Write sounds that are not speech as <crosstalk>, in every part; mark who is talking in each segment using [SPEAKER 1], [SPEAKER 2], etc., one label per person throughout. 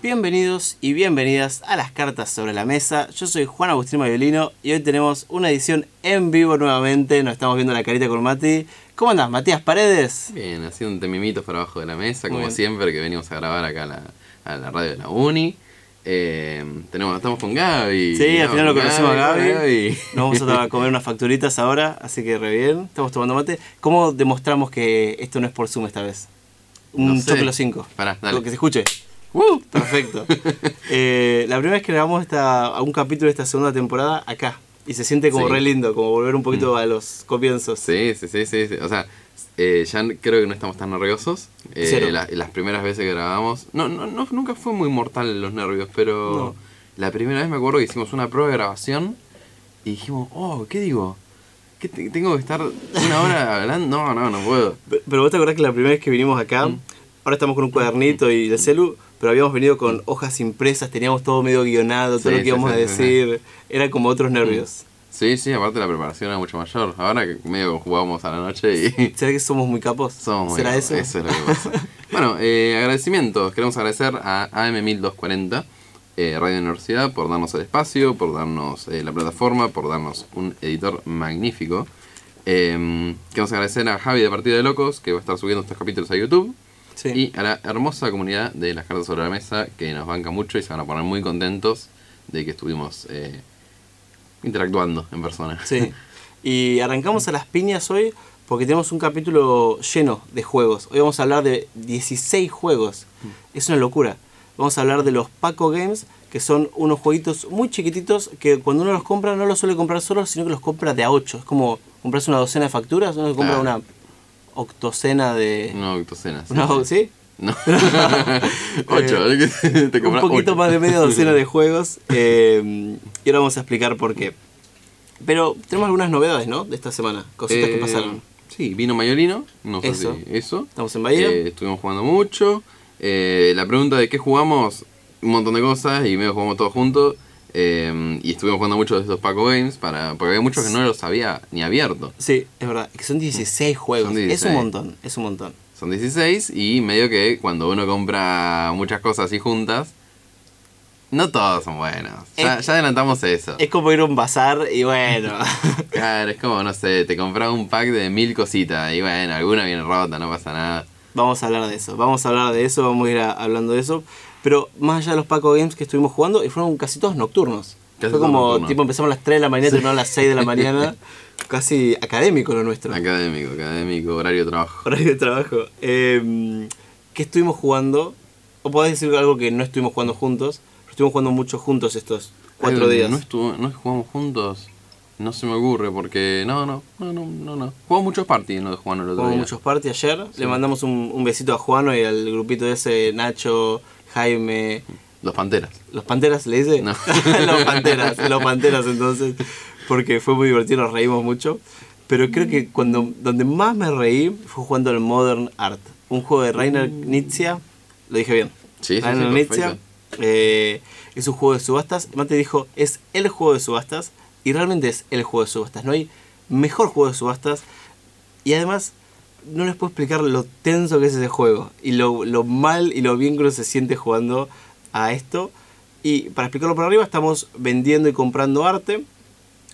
[SPEAKER 1] Bienvenidos y bienvenidas a las cartas sobre la mesa. Yo soy Juan Agustín Maviolino y hoy tenemos una edición en vivo nuevamente. Nos estamos viendo la carita con Mati. ¿Cómo andás, Matías Paredes?
[SPEAKER 2] Bien, haciendo mimitos por abajo de la mesa,
[SPEAKER 1] Muy
[SPEAKER 2] como
[SPEAKER 1] bien.
[SPEAKER 2] siempre que venimos a grabar acá a la, a la radio de la Uni. Eh, tenemos, estamos con Gaby.
[SPEAKER 1] Sí, al final lo
[SPEAKER 2] con
[SPEAKER 1] conocimos a Gaby.
[SPEAKER 2] Gaby.
[SPEAKER 1] Nos vamos a comer unas facturitas ahora, así que re bien. Estamos tomando mate. ¿Cómo demostramos que esto no es por Zoom esta vez? Un
[SPEAKER 2] No sé.
[SPEAKER 1] choque los cinco.
[SPEAKER 2] Pará, dale.
[SPEAKER 1] Que se escuche.
[SPEAKER 2] ¡Uh!
[SPEAKER 1] Perfecto. <laughs> Eh, la primera vez que grabamos esta, un capítulo de esta segunda temporada acá. Y se siente como
[SPEAKER 2] Sí. Mm.
[SPEAKER 1] re lindo, como volver un poquito a los comienzos.
[SPEAKER 2] Sí, sí, sí, sí, sí. O sea, eh, ya creo que no estamos tan nerviosos. Eh, la- las primeras veces que grabamos. No, no, no, nunca fue muy mortal los nervios, pero
[SPEAKER 1] No.
[SPEAKER 2] la primera vez me acuerdo que hicimos una prueba de grabación y dijimos, oh, ¿qué digo? ¿Qué te- tengo que estar una hora <laughs> hablando? No, no, no puedo.
[SPEAKER 1] Pe- Pero vos te acordás que la primera vez que vinimos acá,
[SPEAKER 2] Mm.
[SPEAKER 1] ahora estamos con un cuadernito y el celu, pero habíamos venido con hojas impresas, teníamos todo medio guionado, todo
[SPEAKER 2] Sí,
[SPEAKER 1] lo que íbamos
[SPEAKER 2] sí,
[SPEAKER 1] a decir. Era como otros nervios.
[SPEAKER 2] Sí, sí, aparte la preparación era mucho mayor. Ahora que medio jugábamos a la noche y <laughs>
[SPEAKER 1] ¿Será que somos muy capos?
[SPEAKER 2] somos muy
[SPEAKER 1] ¿Será eso?
[SPEAKER 2] Eso es lo que pasa. <laughs> bueno, eh, agradecimientos. Queremos agradecer a AM1240 eh, Radio Universidad por darnos el espacio, por darnos eh, la plataforma, por darnos un editor magnífico. Queremos agradecer a Javi de Partida de Locos que va a estar subiendo estos capítulos a YouTube.
[SPEAKER 1] Sí.
[SPEAKER 2] Y a la hermosa comunidad de las cartas sobre la mesa que nos banca mucho y se van a poner muy contentos de que estuvimos eh, interactuando en persona.
[SPEAKER 1] Sí. Y arrancamos a las piñas hoy porque tenemos un capítulo lleno de juegos. Hoy vamos a hablar de 16 juegos. Es una locura. Vamos a hablar de los Paco Games, que son unos jueguitos muy chiquititos que cuando uno los compra no los suele comprar solo, sino que los compra de a 8. Es como comprarse una docena de facturas, uno compra una octocena de...
[SPEAKER 2] No, octocena. sí.
[SPEAKER 1] Una- ¿Sí?
[SPEAKER 2] No. <laughs> Ocho. <laughs> te
[SPEAKER 1] un poquito
[SPEAKER 2] ocho.
[SPEAKER 1] más de media docena de juegos. <laughs> eh, y ahora vamos a explicar por qué. Pero tenemos algunas novedades, ¿no? De esta semana. Cositas que
[SPEAKER 2] Eh,
[SPEAKER 1] pasaron.
[SPEAKER 2] Sí, vino Mayolino. No sé
[SPEAKER 1] Eso.
[SPEAKER 2] si eso.
[SPEAKER 1] Estamos en Bahía.
[SPEAKER 2] Eh, estuvimos jugando mucho. Eh, la pregunta de qué jugamos, un montón de cosas y medio jugamos todos juntos. Eh, y estuvimos jugando mucho de estos Paco Games para, porque había muchos que no los había ni abierto.
[SPEAKER 1] Sí, es verdad. Que son 16 juegos.
[SPEAKER 2] Son
[SPEAKER 1] Es
[SPEAKER 2] 16.
[SPEAKER 1] un montón, es un montón.
[SPEAKER 2] Son 16 y medio que cuando uno compra muchas cosas así juntas, no todos son buenos. Ya,
[SPEAKER 1] Es-
[SPEAKER 2] ya adelantamos eso.
[SPEAKER 1] Es como ir a un bazar y bueno. <laughs>
[SPEAKER 2] Claro, es como, no sé, te compras un pack de mil cositas y bueno, alguna viene rota, no pasa nada.
[SPEAKER 1] Vamos a hablar de eso. Vamos a hablar de eso, vamos a ir a- hablando de eso. Pero más allá de los Paco Games que estuvimos jugando, y fueron casi todos nocturnos.
[SPEAKER 2] Casi
[SPEAKER 1] Fue como, tipo, empezamos a las 3 de la mañana y terminamos a las 6 de la mañana. <laughs> casi académico lo nuestro.
[SPEAKER 2] Académico, académico, horario de trabajo.
[SPEAKER 1] horario de trabajo. Eh, ¿Qué estuvimos jugando? O podés decir algo que no estuvimos jugando juntos, pero estuvimos jugando mucho juntos estos cuatro días.
[SPEAKER 2] No, estuvo, no jugamos juntos, no se me ocurre porque no, no, no, no, no. no. Jugamos muchos parties en lo de Juan el otro
[SPEAKER 1] Jugamos
[SPEAKER 2] día.
[SPEAKER 1] muchos party ayer.
[SPEAKER 2] Sí.
[SPEAKER 1] Le mandamos un, un besito a Juano y al grupito ese, Nacho, Jaime.
[SPEAKER 2] Los Panteras.
[SPEAKER 1] ¿Los Panteras le dice?
[SPEAKER 2] No. <laughs>
[SPEAKER 1] los Panteras, los Panteras entonces. Porque fue muy divertido, nos reímos mucho. Pero creo que cuando donde más me reí fue jugando al Modern Art. Un juego de Rainer Knizia. Lo dije bien.
[SPEAKER 2] Sí, sí, sí,
[SPEAKER 1] Rainer Knizia.
[SPEAKER 2] perfecto.
[SPEAKER 1] Eh, es un juego de subastas. Mate dijo, es el juego de subastas. Y realmente es el juego de subastas. No hay mejor juego de subastas. Y además, no les puedo explicar lo tenso que es ese juego. Y lo, mal y lo bien que uno se siente jugando a esto. Y para explicarlo por arriba, estamos vendiendo y comprando arte.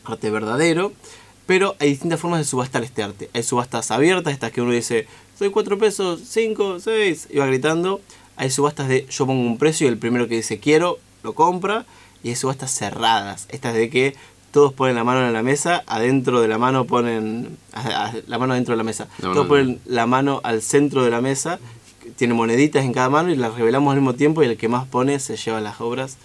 [SPEAKER 1] Arte verdadero. Pero hay distintas formas de subastar este arte. Hay subastas abiertas, estas que uno dice, soy 4 pesos, 5, 6, y va gritando. Hay subastas de yo pongo un precio y el primero que dice quiero, lo compra. Y hay subastas cerradas, estas de que todos ponen la mano en la mesa, adentro de la mano ponen a- a- la mano dentro de la mesa. Todos ponen la mano al centro de la mesa, tiene moneditas en cada mano y las revelamos al mismo tiempo y el que más pone se lleva las obras.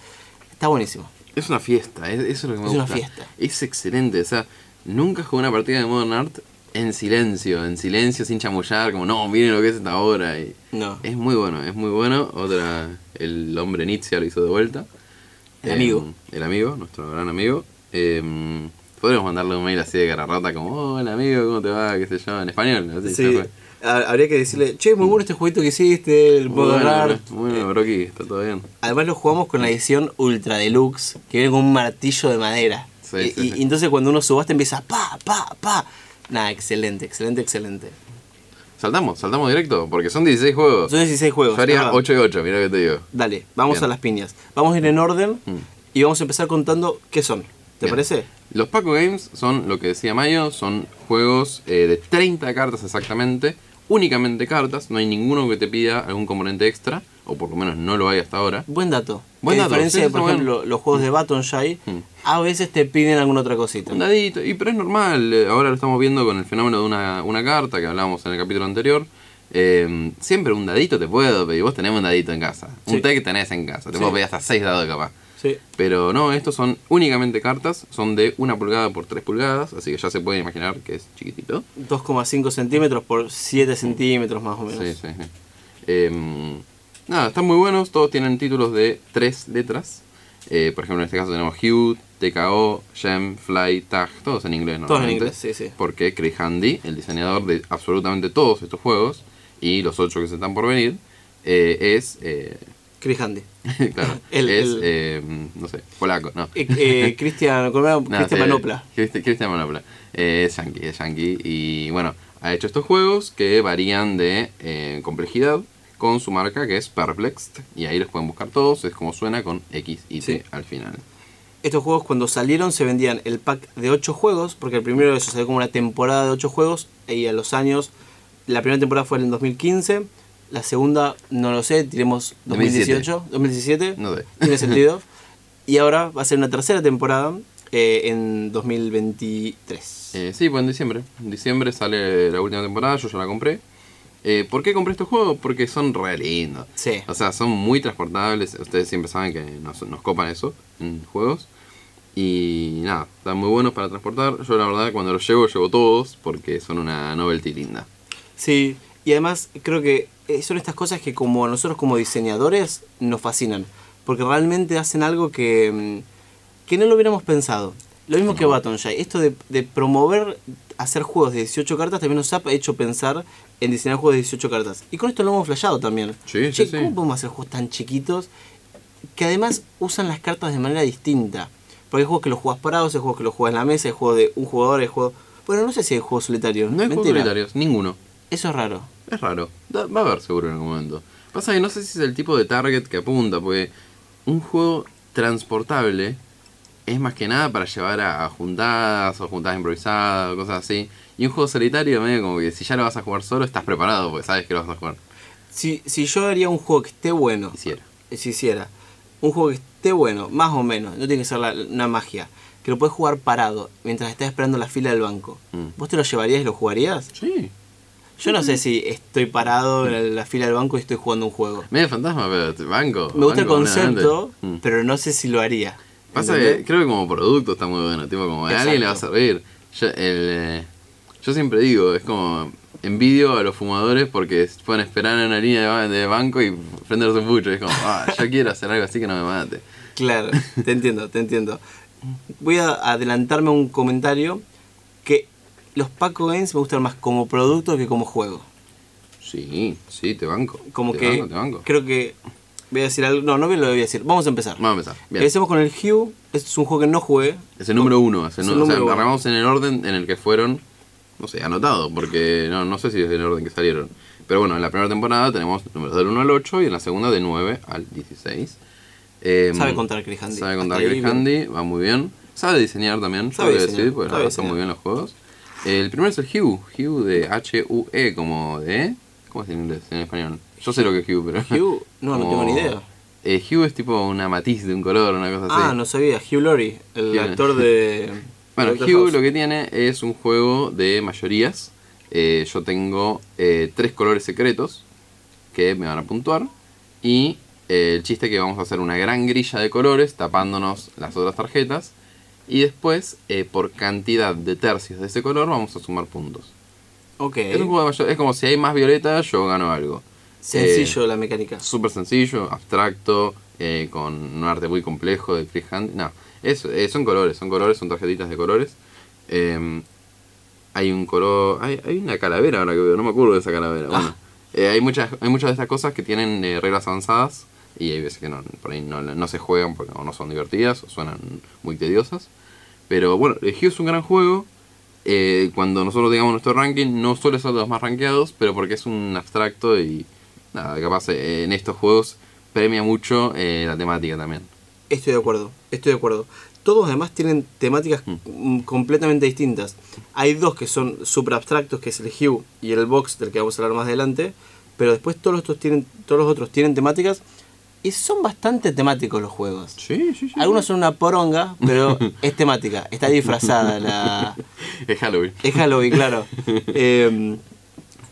[SPEAKER 1] Está buenísimo.
[SPEAKER 2] Es una fiesta, es- eso es lo que me
[SPEAKER 1] Es una
[SPEAKER 2] gusta.
[SPEAKER 1] fiesta.
[SPEAKER 2] Es excelente, o sea, nunca jugué una partida de Modern Art en silencio, en silencio, sin chamullar, como no, miren lo que es esta obra. Y
[SPEAKER 1] No.
[SPEAKER 2] es muy bueno, es muy bueno. Otra, el hombre Nietzsche lo hizo de vuelta.
[SPEAKER 1] El
[SPEAKER 2] Eh,
[SPEAKER 1] amigo.
[SPEAKER 2] El amigo, nuestro gran amigo. Eh, podríamos mandarle un mail así de cara rota como, hola amigo, ¿cómo te va? ¿Qué sé yo? En español. Así,
[SPEAKER 1] Sí, habría que decirle, che, muy bueno este jueguito que hiciste, el modo
[SPEAKER 2] Bueno,
[SPEAKER 1] raro.
[SPEAKER 2] bueno, Brocky, está todo bien.
[SPEAKER 1] Además lo jugamos con la edición Ultra Deluxe, que viene con un martillo de madera.
[SPEAKER 2] Sí,
[SPEAKER 1] y,
[SPEAKER 2] sí,
[SPEAKER 1] y-
[SPEAKER 2] sí.
[SPEAKER 1] y entonces cuando uno subasta empieza pa, pa, pa. Nada, excelente, excelente, excelente.
[SPEAKER 2] Saltamos, saltamos directo, porque son 16 juegos.
[SPEAKER 1] Son 16 juegos.
[SPEAKER 2] Yo haría
[SPEAKER 1] ¿verdad?
[SPEAKER 2] 8 y 8, mira que te digo.
[SPEAKER 1] Dale, vamos
[SPEAKER 2] Bien.
[SPEAKER 1] a las piñas. Vamos a ir en orden
[SPEAKER 2] Mm.
[SPEAKER 1] y vamos a empezar contando qué son. ¿Te
[SPEAKER 2] Bien.
[SPEAKER 1] parece?
[SPEAKER 2] Los Paco Games son lo que decía Mayo, son juegos eh, de 30 cartas exactamente, únicamente cartas, no hay ninguno que te pida algún componente extra, o por lo menos no lo hay hasta ahora.
[SPEAKER 1] Buen dato.
[SPEAKER 2] Buen
[SPEAKER 1] a
[SPEAKER 2] dato,
[SPEAKER 1] diferencia
[SPEAKER 2] sí,
[SPEAKER 1] de, por ejemplo, los juegos de Baton Shy,
[SPEAKER 2] Mm.
[SPEAKER 1] a veces te piden alguna otra cosita.
[SPEAKER 2] Un dadito, y pero es normal, eh, ahora lo estamos viendo con el fenómeno de una, una carta que hablábamos en el capítulo anterior. Eh, siempre un dadito te puedo pedir, vos tenés un dadito en casa, un té que tenés en casa, te
[SPEAKER 1] Sí.
[SPEAKER 2] puedo pedir hasta 6 dados capaz.
[SPEAKER 1] Sí.
[SPEAKER 2] Pero no, estos son únicamente cartas, son de 1 pulgada por 3 pulgadas, así que ya se puede imaginar que es chiquitito.
[SPEAKER 1] 2,5 centímetros por 7 centímetros más o menos.
[SPEAKER 2] Sí, sí, sí. Em, nada, están muy buenos, todos tienen títulos de tres letras. Eh, por ejemplo, en este caso tenemos Hue, TKO, Gem, Fly, Tag, todos en inglés,
[SPEAKER 1] Todos en inglés, sí, sí.
[SPEAKER 2] Porque Craig Handy, el diseñador de absolutamente todos estos juegos, y los ocho que se están por venir, eh, es, eh,
[SPEAKER 1] Chris Handy. <laughs>
[SPEAKER 2] claro, <laughs>
[SPEAKER 1] El-
[SPEAKER 2] es,
[SPEAKER 1] el-
[SPEAKER 2] eh, no sé, polaco, no.
[SPEAKER 1] Eh, eh, <laughs> Cristian.
[SPEAKER 2] No,
[SPEAKER 1] Cristian Manopla.
[SPEAKER 2] Cristi- Cristian Manopla. Eh, es yankee, es yankee. Y bueno, ha hecho estos juegos que varían de eh, complejidad con su marca que es Perplexed. Y ahí los pueden buscar todos. Es como suena con X y T
[SPEAKER 1] Sí.
[SPEAKER 2] al final.
[SPEAKER 1] Estos juegos cuando salieron se vendían el pack de 8 juegos, porque el primero de esos salió como una temporada de 8 juegos, y a los años, la primera temporada fue en el 2015, la segunda, no lo sé, tiremos 2018, 2017,
[SPEAKER 2] No sé. <laughs>
[SPEAKER 1] tiene sentido, <laughs> y ahora va a ser una tercera temporada eh, en 2023.
[SPEAKER 2] Eh, sí, pues en diciembre. En diciembre sale la última temporada. Yo ya la compré. Eh, ¿Por qué compré estos juegos? Porque son re lindos.
[SPEAKER 1] Sí.
[SPEAKER 2] O sea, son muy transportables. Ustedes siempre saben que nos, nos copan eso en juegos. Y nada, están muy buenos para transportar. Yo la verdad cuando los llevo, llevo todos porque son una novelty linda.
[SPEAKER 1] Sí, y además creo que son estas cosas que como a nosotros como diseñadores nos fascinan, porque realmente hacen algo que, mm, que no lo hubiéramos pensado. Lo mismo que Baton Shy, esto de, de promover hacer juegos de 18 cartas también nos ha hecho pensar en diseñar juegos de 18 cartas. Y con esto lo hemos flashado también.
[SPEAKER 2] Sí,
[SPEAKER 1] Che,
[SPEAKER 2] sí, sí.
[SPEAKER 1] ¿cómo podemos hacer juegos tan chiquitos que además usan las cartas de manera distinta? Porque hay juegos que los juegas parados, hay juegos que los juegas en la mesa, hay juegos de un jugador, hay juegos... Bueno, no sé si hay juegos solitarios.
[SPEAKER 2] No hay juegos
[SPEAKER 1] Mentira.
[SPEAKER 2] solitarios, ninguno.
[SPEAKER 1] Eso es raro.
[SPEAKER 2] Es raro. Da- va a haber seguro en algún momento. Pasa que no sé si es el tipo de target que apunta, porque un juego transportable es más que nada para llevar a, a juntadas o juntadas improvisadas o cosas así. Y un juego solitario, medio como que si ya lo vas a jugar solo, estás preparado porque sabes que lo vas a jugar.
[SPEAKER 1] Si, si yo haría un juego que esté bueno,
[SPEAKER 2] Quisiera.
[SPEAKER 1] eh, si hiciera un juego que esté bueno, más o menos, no tiene que ser la- una magia, que lo puedes jugar parado mientras estás esperando la fila del banco,
[SPEAKER 2] Mm.
[SPEAKER 1] ¿vos te lo llevarías y lo jugarías?
[SPEAKER 2] Sí.
[SPEAKER 1] Yo no sé si estoy parado en la fila del banco y estoy jugando un juego.
[SPEAKER 2] Medio fantasma, pero banco.
[SPEAKER 1] Me gusta el concepto.
[SPEAKER 2] Mm.
[SPEAKER 1] pero no sé si lo haría.
[SPEAKER 2] Pasa que creo que como producto está muy bueno, tipo como a alguien le va a servir. Yo, el, eh, yo siempre digo, es como envidio a los fumadores porque pueden esperar en una línea de, ba- de banco y prenderse un pucho. Es como, <laughs> ah, yo quiero hacer algo así que no me mate.
[SPEAKER 1] Claro, te entiendo, te entiendo. Voy a adelantarme un comentario que los Paco Games me gustan más como producto que como juego.
[SPEAKER 2] Sí, sí, te banco.
[SPEAKER 1] Como
[SPEAKER 2] te
[SPEAKER 1] que
[SPEAKER 2] banco, te banco.
[SPEAKER 1] creo que voy a decir algo, no, no lo voy a decir. Vamos a empezar.
[SPEAKER 2] Vamos a empezar. Bien.
[SPEAKER 1] Empecemos con el Hue. Este es un juego que no jugué.
[SPEAKER 2] Es el número uno. Es el
[SPEAKER 1] Es
[SPEAKER 2] nu-
[SPEAKER 1] el
[SPEAKER 2] o sea,
[SPEAKER 1] número
[SPEAKER 2] arrancamos en el orden en el que fueron, no sé, anotados, porque no, no sé si es el orden que salieron. Pero bueno, en la primera temporada tenemos números del 1 al 8 y en la segunda de 9 al 16. Em,
[SPEAKER 1] Sabe contar Chris Handy.
[SPEAKER 2] Sabe contar Chris. Handy, va muy bien. Sabe diseñar también,
[SPEAKER 1] Sabe
[SPEAKER 2] sabe
[SPEAKER 1] diseñar,
[SPEAKER 2] decir, porque
[SPEAKER 1] sabe
[SPEAKER 2] muy bien los juegos. El primero es el Hue, Hue de H-U-E, como de... ¿Cómo es en inglés, en español? Yo sé lo que es Hue, pero...
[SPEAKER 1] Hue, no, no tengo ni idea.
[SPEAKER 2] Eh, Hue es tipo una matiz de un color, una cosa así.
[SPEAKER 1] Ah, no sabía. Hugh Laurie, el
[SPEAKER 2] Hugh.
[SPEAKER 1] actor de. <laughs>
[SPEAKER 2] Bueno, Hue
[SPEAKER 1] House.
[SPEAKER 2] lo que tiene es un juego de mayorías. Eh, yo tengo eh, tres colores secretos que me van a puntuar. Y eh, el chiste es que vamos a hacer una gran grilla de colores tapándonos las otras tarjetas. Y después, eh, por cantidad de tercios de ese color, vamos a sumar puntos.
[SPEAKER 1] Ok.
[SPEAKER 2] Es, un juego de mayor- es como si hay más violeta, yo gano algo.
[SPEAKER 1] Sencillo la mecánica.
[SPEAKER 2] Súper sencillo, abstracto, eh, con un arte muy complejo de freehand. No, es, eh, son colores, son colores, son tarjetitas de colores. Eh, hay un color. Hay, hay una calavera ahora que veo, no me acuerdo de esa calavera.
[SPEAKER 1] Ah.
[SPEAKER 2] Bueno, eh, hay, muchas, hay muchas de estas cosas que tienen eh, reglas avanzadas y hay veces que no, por ahí no, no se juegan porque o no son divertidas o suenan muy tediosas. Pero bueno, el Hue es un gran juego. Eh, cuando nosotros digamos nuestro ranking, no suele ser de los más rankeados, pero porque es un abstracto y nada, capaz eh, en estos juegos premia mucho eh, la temática también.
[SPEAKER 1] Estoy de acuerdo, estoy de acuerdo. Todos además tienen temáticas mm, completamente distintas. Hay dos que son super abstractos, que es el Hue y el Box, del que vamos a hablar más adelante. Pero después todos los otros tienen, todos los otros tienen temáticas y son bastante temáticos los juegos.
[SPEAKER 2] Sí, sí, sí.
[SPEAKER 1] Algunos son una poronga, pero <laughs> es temática, está disfrazada la... <laughs>
[SPEAKER 2] Es Halloween.
[SPEAKER 1] Es Halloween, claro. <laughs> Eh,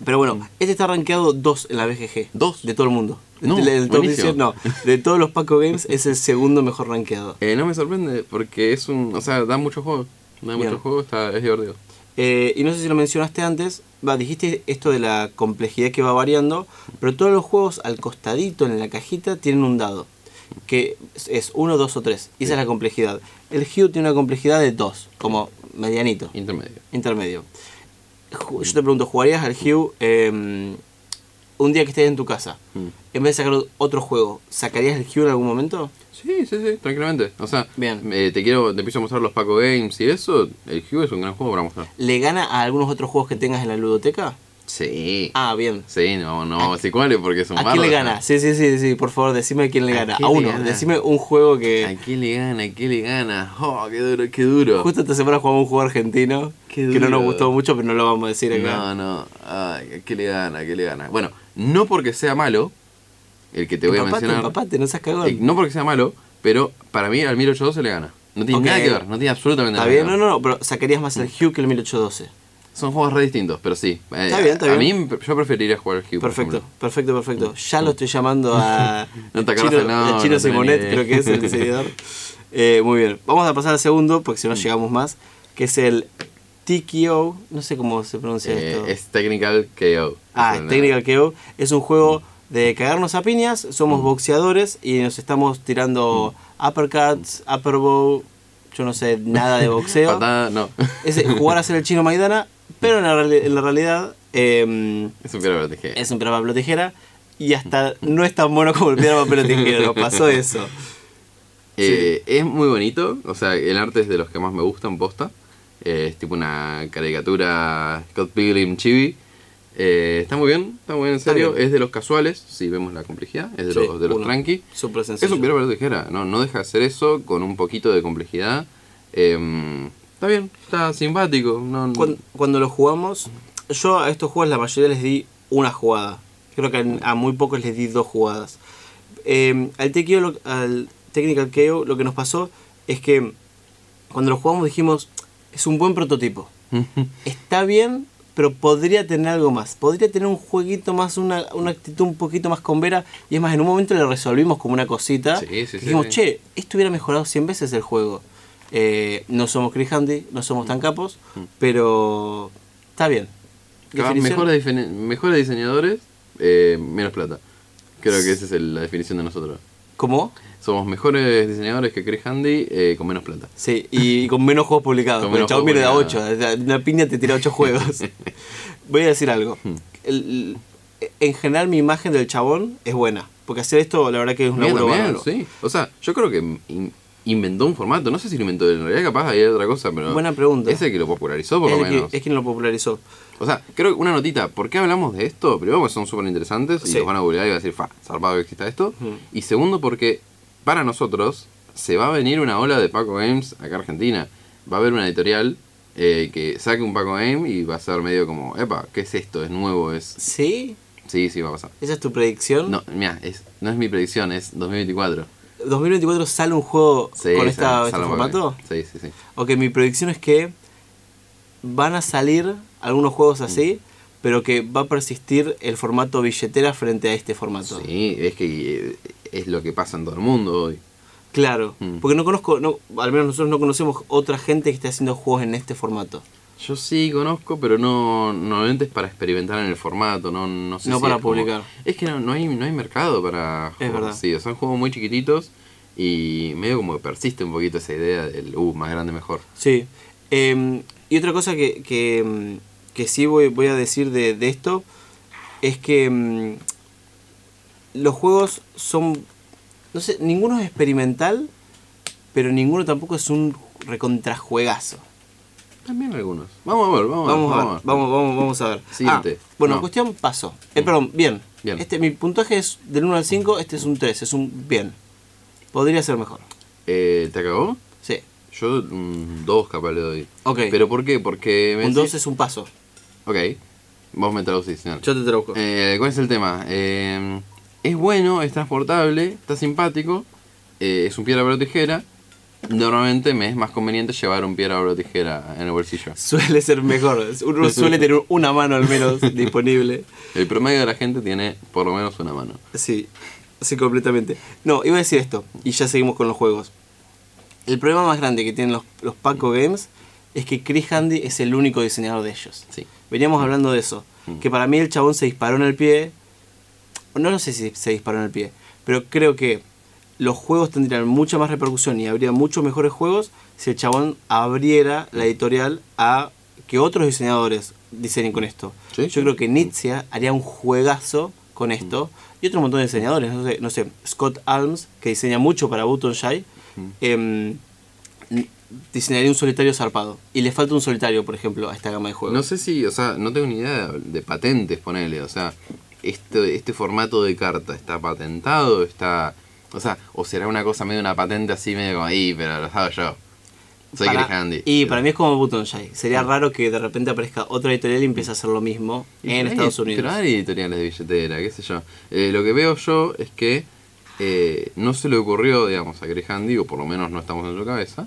[SPEAKER 1] pero bueno, este está rankeado 2 en la BGG.
[SPEAKER 2] ¿Dos?
[SPEAKER 1] De todo el mundo.
[SPEAKER 2] No,
[SPEAKER 1] del top
[SPEAKER 2] buenísimo.
[SPEAKER 1] 10, no. De todos los Paco Games es el segundo mejor rankeado.
[SPEAKER 2] Eh, no me sorprende porque es un. O sea, da mucho juego. Da
[SPEAKER 1] Bien.
[SPEAKER 2] mucho juego, está, es divertido.
[SPEAKER 1] Eh, y no sé si lo mencionaste antes, va, dijiste esto de la complejidad que va variando, pero todos los juegos al costadito en la cajita tienen un dado, que es 1, 2 o 3, y esa es la complejidad. El Hue tiene una complejidad de 2, como medianito,
[SPEAKER 2] Intermedio.
[SPEAKER 1] intermedio. Yo te pregunto, ¿jugarías al Hue eh, un día que estés en tu casa?
[SPEAKER 2] Mm.
[SPEAKER 1] En vez de sacar otro juego, ¿sacarías el Hue en algún momento?
[SPEAKER 2] Sí, sí, sí, tranquilamente. O sea,
[SPEAKER 1] Bien.
[SPEAKER 2] eh, te quiero, te empiezo a mostrar los Paco Games y eso. El Hue es un gran juego para mostrar.
[SPEAKER 1] ¿Le gana a algunos otros juegos que tengas en la ludoteca?
[SPEAKER 2] Sí.
[SPEAKER 1] Ah, bien.
[SPEAKER 2] Sí, no, no vamos a decir cuáles porque es un
[SPEAKER 1] ¿A quién le gana? Sí, sí, sí, sí, por favor, decime a quién le
[SPEAKER 2] ¿A
[SPEAKER 1] gana. A, uno,
[SPEAKER 2] gana?
[SPEAKER 1] decime un juego que...
[SPEAKER 2] ¿A quién le gana? ¿A quién le gana? Oh, qué duro, qué duro.
[SPEAKER 1] Justo esta semana jugamos un juego argentino que no nos gustó mucho, pero no lo vamos a decir acá.
[SPEAKER 2] No, no. Ay, ¿a qué le gana? ¿A qué le gana? Bueno, no porque sea malo, el que te voy a mencionar.
[SPEAKER 1] empapate, no seas cagón.
[SPEAKER 2] eh, no porque sea malo, pero para mí al 1812 le gana. No tiene nada que ver, no tiene absolutamente
[SPEAKER 1] Está
[SPEAKER 2] nada
[SPEAKER 1] bien,
[SPEAKER 2] que
[SPEAKER 1] no,
[SPEAKER 2] ver.
[SPEAKER 1] no, no, pero sacarías más el Hue que el 1812.
[SPEAKER 2] Son juegos re distintos, pero sí. Eh,
[SPEAKER 1] Está bien, está
[SPEAKER 2] a
[SPEAKER 1] bien.
[SPEAKER 2] mí yo preferiría jugar al
[SPEAKER 1] Perfecto, perfecto, perfecto. Ya lo estoy llamando a <laughs>
[SPEAKER 2] No te
[SPEAKER 1] Chino,
[SPEAKER 2] nombre,
[SPEAKER 1] a Chino
[SPEAKER 2] no
[SPEAKER 1] Simonet, creo que es el diseñador. Eh, muy bien, vamos a pasar al segundo, porque si no llegamos más, que es el TKO, no sé cómo se pronuncia
[SPEAKER 2] Eh,
[SPEAKER 1] esto.
[SPEAKER 2] es Technical KO.
[SPEAKER 1] Ah,
[SPEAKER 2] Es
[SPEAKER 1] Technical KO es un juego de cagarnos a piñas, somos boxeadores y nos estamos tirando uppercuts, upper bow, yo no sé nada de boxeo.
[SPEAKER 2] Patada, no.
[SPEAKER 1] es jugar a ser el <laughs> chino Maidana, pero en la, en la realidad eh,
[SPEAKER 2] es un piedra tijera.
[SPEAKER 1] es un piedra papel tijera y hasta no es tan bueno como el piedra papel tijera, nos pasó eso.
[SPEAKER 2] Eh, Es muy bonito, o sea, el arte es de los que más me gustan, posta. Eh, es tipo una caricatura Scott Pilgrim chibi. Eh, está muy bien, está muy bien, en serio.
[SPEAKER 1] bien.
[SPEAKER 2] Es de los casuales, si vemos la complejidad, es de
[SPEAKER 1] Sí,
[SPEAKER 2] los, de los tranqui.
[SPEAKER 1] Súper
[SPEAKER 2] Es un piedra papel tijera, no, no deja de hacer eso con un poquito de complejidad. Está bien, está simpático. No,
[SPEAKER 1] Cuando, cuando lo jugamos, yo a estos juegos la mayoría les di una jugada. Creo que a, a muy pocos les di dos jugadas. Eh, al, TKO al Technical KO lo que nos pasó es que cuando lo jugamos dijimos, es un buen prototipo. <laughs> Está bien, pero podría tener algo más. Podría tener un jueguito más, una, una actitud un poquito más con vera. Y es más, en un momento le resolvimos como una cosita.
[SPEAKER 2] Sí, sí, sí,
[SPEAKER 1] dijimos,
[SPEAKER 2] sí.
[SPEAKER 1] che, esto hubiera mejorado 100 veces el juego. Eh, no somos Chris Handy, no somos tan capos, pero está bien.
[SPEAKER 2] Mejores, mejores diseñadores, eh, menos plata. Creo que esa es el- la definición de nosotros.
[SPEAKER 1] ¿Cómo?
[SPEAKER 2] Somos mejores diseñadores que Chris Handy eh, con menos plata.
[SPEAKER 1] Sí, y, con menos juegos publicados. <laughs>
[SPEAKER 2] Con
[SPEAKER 1] el chabón viene de
[SPEAKER 2] publicados.
[SPEAKER 1] 8. Una piña te tira 8 juegos. <laughs> Voy a decir algo.
[SPEAKER 2] Hmm.
[SPEAKER 1] El- en general, mi imagen del chabón es buena. Porque hacer esto, la verdad, que es un laburo
[SPEAKER 2] sí. O sea, yo creo que inventó un formato. No sé si lo inventó en realidad, capaz hay otra cosa, pero.
[SPEAKER 1] Buena pregunta.
[SPEAKER 2] Es el que lo popularizó, por
[SPEAKER 1] Es
[SPEAKER 2] lo
[SPEAKER 1] que-
[SPEAKER 2] menos.
[SPEAKER 1] es quien lo popularizó.
[SPEAKER 2] O sea, creo que una notita. ¿Por qué hablamos de esto? Primero, porque son súper interesantes y los van a googlear y van a decir, fa, zarpado que exista esto. Y segundo, porque para nosotros se va a venir una ola de Paco Games acá a Argentina. Va a haber una editorial eh, que saque un Paco Game y va a ser medio como, epa, ¿qué es esto? ¿Es nuevo? es
[SPEAKER 1] ¿Sí?
[SPEAKER 2] Sí, sí, va a pasar.
[SPEAKER 1] ¿Esa es tu predicción?
[SPEAKER 2] No, mira, es, no es mi predicción, es 2024.
[SPEAKER 1] ¿2024 sale un juego
[SPEAKER 2] Sí,
[SPEAKER 1] con esta,
[SPEAKER 2] sale
[SPEAKER 1] este formato?
[SPEAKER 2] Sí, sí, sí.
[SPEAKER 1] Ok, mi predicción es que van a salir algunos juegos así, pero que va a persistir el formato billetera frente a este formato.
[SPEAKER 2] Sí, es que eh, es lo que pasa en todo el mundo hoy.
[SPEAKER 1] Claro,
[SPEAKER 2] Mm.
[SPEAKER 1] porque no conozco, no, al menos nosotros no conocemos otra gente que esté haciendo juegos en este formato.
[SPEAKER 2] Yo sí conozco, pero no normalmente es para experimentar en el formato, no, no sé
[SPEAKER 1] No
[SPEAKER 2] si
[SPEAKER 1] para
[SPEAKER 2] es como-
[SPEAKER 1] publicar.
[SPEAKER 2] Es que no, no hay, no hay mercado para
[SPEAKER 1] Es
[SPEAKER 2] juegos
[SPEAKER 1] verdad.
[SPEAKER 2] así, o son juegos muy chiquititos y medio como que persiste un poquito esa idea del, uh, más grande mejor.
[SPEAKER 1] Sí. Eh, y otra cosa que, que, mm, que sí voy, voy a decir de, de esto es que mm, los juegos son. No sé, ninguno es experimental, pero ninguno tampoco es un recontrajuegazo.
[SPEAKER 2] También algunos. Vamos a ver, vamos,
[SPEAKER 1] Vamos a ver,
[SPEAKER 2] ver.
[SPEAKER 1] vamos, vamos, vamos a ver.
[SPEAKER 2] Siguiente.
[SPEAKER 1] Ah, bueno,
[SPEAKER 2] No.
[SPEAKER 1] cuestión paso. Eh, perdón, bien.
[SPEAKER 2] Bien.
[SPEAKER 1] Este, mi puntaje es del 1 al 5, este es un 3, es un bien. Podría ser mejor.
[SPEAKER 2] Eh, ¿Te acabó?
[SPEAKER 1] Sí.
[SPEAKER 2] Yo un 2 capaz le doy.
[SPEAKER 1] Ok.
[SPEAKER 2] ¿Pero por qué? Porque me
[SPEAKER 1] un
[SPEAKER 2] decís-
[SPEAKER 1] 2 es un paso.
[SPEAKER 2] Ok, vos me traducís. señor.
[SPEAKER 1] Yo te traduzco.
[SPEAKER 2] Eh, ¿Cuál es el tema? Eh, es bueno, es transportable, está simpático, eh, es un piedra, papel o tijera. Normalmente me es más conveniente llevar un piedra, o tijera en el bolsillo.
[SPEAKER 1] Suele ser mejor. Uno <laughs> suele tener una mano al menos <laughs> disponible.
[SPEAKER 2] El promedio de la gente tiene por lo menos una mano.
[SPEAKER 1] Sí, sí, completamente. No, iba a decir esto, y ya seguimos con los juegos. El problema más grande que tienen los, los Paco Games es que Chris Handy es el único diseñador de ellos.
[SPEAKER 2] Sí.
[SPEAKER 1] Veníamos hablando de eso.
[SPEAKER 2] Mm.
[SPEAKER 1] Que para mí el chabón se disparó en el pie. No, no sé si se disparó en el pie, pero creo que los juegos tendrían mucha más repercusión y habría muchos mejores juegos si el chabón abriera la editorial a que otros diseñadores diseñen con esto.
[SPEAKER 2] Sí.
[SPEAKER 1] Yo creo que Nietzsche haría un juegazo con esto y otro montón de diseñadores. No sé, no sé Scott Alms, que diseña mucho para Button Shy, em, diseñaría un solitario zarpado. Y le falta un solitario, por ejemplo, a esta gama de juegos.
[SPEAKER 2] No sé si, o sea, no tengo ni idea de, de patentes, ponele. O sea, este, este formato de carta está patentado, está. O sea, o será una cosa medio una patente así, medio como ahí, pero lo hago yo. Soy
[SPEAKER 1] Para-
[SPEAKER 2] Chris Handy.
[SPEAKER 1] Y para mí es como Button Shy. Sería raro que de repente aparezca otra editorial y empiece a hacer lo mismo en Estados Unidos.
[SPEAKER 2] Pero hay editoriales de billetera, qué sé yo. Eh, lo que veo yo es que eh, no se le ocurrió, digamos, a Chris Handy, o por lo menos no estamos en su cabeza,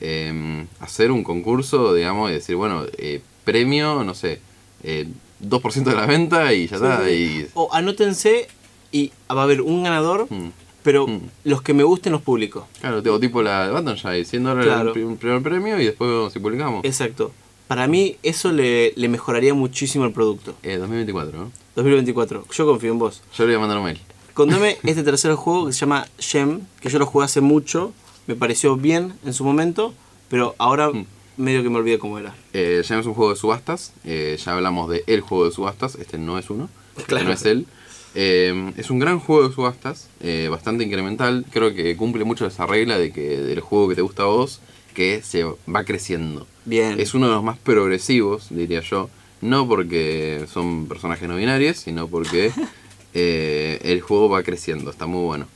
[SPEAKER 2] eh, hacer un concurso, digamos, y decir, bueno, eh, premio, no sé, eh, 2% de la venta y ya
[SPEAKER 1] Sí,
[SPEAKER 2] está.
[SPEAKER 1] sí.
[SPEAKER 2] Y,
[SPEAKER 1] O anótense y va a haber un ganador,
[SPEAKER 2] Mm.
[SPEAKER 1] Pero
[SPEAKER 2] Mm.
[SPEAKER 1] los que me gusten los publico.
[SPEAKER 2] Claro, tipo, tipo la de Battonshy, 100 dólares
[SPEAKER 1] Claro.
[SPEAKER 2] el primer premio y después vemos si publicamos.
[SPEAKER 1] Exacto. Para mí eso le, le mejoraría muchísimo el producto.
[SPEAKER 2] Eh, 2024, ¿no?
[SPEAKER 1] 2024. Yo confío en vos.
[SPEAKER 2] Yo le voy a mandar un mail.
[SPEAKER 1] Contame <laughs> este tercer juego que se llama Gem, que yo lo jugué hace mucho, me pareció bien en su momento, pero ahora
[SPEAKER 2] Mm.
[SPEAKER 1] medio que me olvidé cómo era.
[SPEAKER 2] Eh, ya es un juego de subastas. eh, ya hablamos de el juego de subastas. Este no es uno. este no es él. Eh, es un gran juego de subastas. eh, bastante incremental. Creo que cumple mucho esa regla de que del juego que te gusta a vos, que se va creciendo.
[SPEAKER 1] Bien.
[SPEAKER 2] Es uno de los más progresivos, diría yo. No porque son personajes no binarios, sino porque <laughs> eh, el juego va creciendo. Está muy bueno.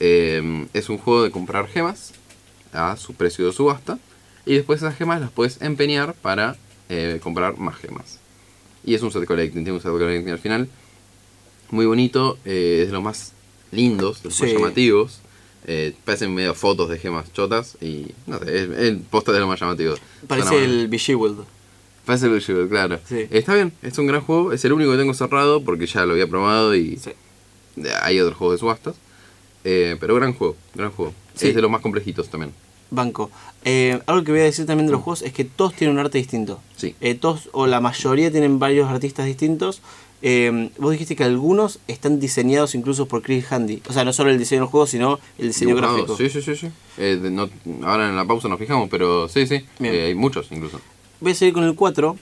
[SPEAKER 2] Eh, es un juego de comprar gemas a su precio de subasta. Y después esas gemas las puedes empeñar para eh, comprar más gemas. Y es un set collecting, tiene un set collecting al final. Muy bonito, eh, es de los más lindos, de los más
[SPEAKER 1] Sí.
[SPEAKER 2] llamativos. Eh, parecen medio fotos de gemas chotas y no sé, es, el posta de lo más llamativo.
[SPEAKER 1] Parece
[SPEAKER 2] Suena
[SPEAKER 1] el Bejeweled.
[SPEAKER 2] Parece el Bejeweled, claro.
[SPEAKER 1] Sí.
[SPEAKER 2] Está bien, es un gran juego, es el único que tengo cerrado porque ya lo había probado y
[SPEAKER 1] Sí.
[SPEAKER 2] hay otros juegos de subastas. Eh, pero gran juego, gran juego.
[SPEAKER 1] Sí.
[SPEAKER 2] Es de los más complejitos también.
[SPEAKER 1] Banco. Eh, algo que voy a decir también de los juegos es que todos tienen un arte distinto.
[SPEAKER 2] Sí.
[SPEAKER 1] Eh, todos, o la mayoría tienen varios artistas distintos. Eh, vos dijiste que algunos están diseñados incluso por Chris Handy. O sea, no solo el diseño del juego, sino el diseño gráfico.
[SPEAKER 2] Sí, sí, sí. sí. Eh, no- ahora en la pausa nos fijamos, pero sí, sí. Eh, hay muchos incluso.
[SPEAKER 1] Voy a seguir con el 4,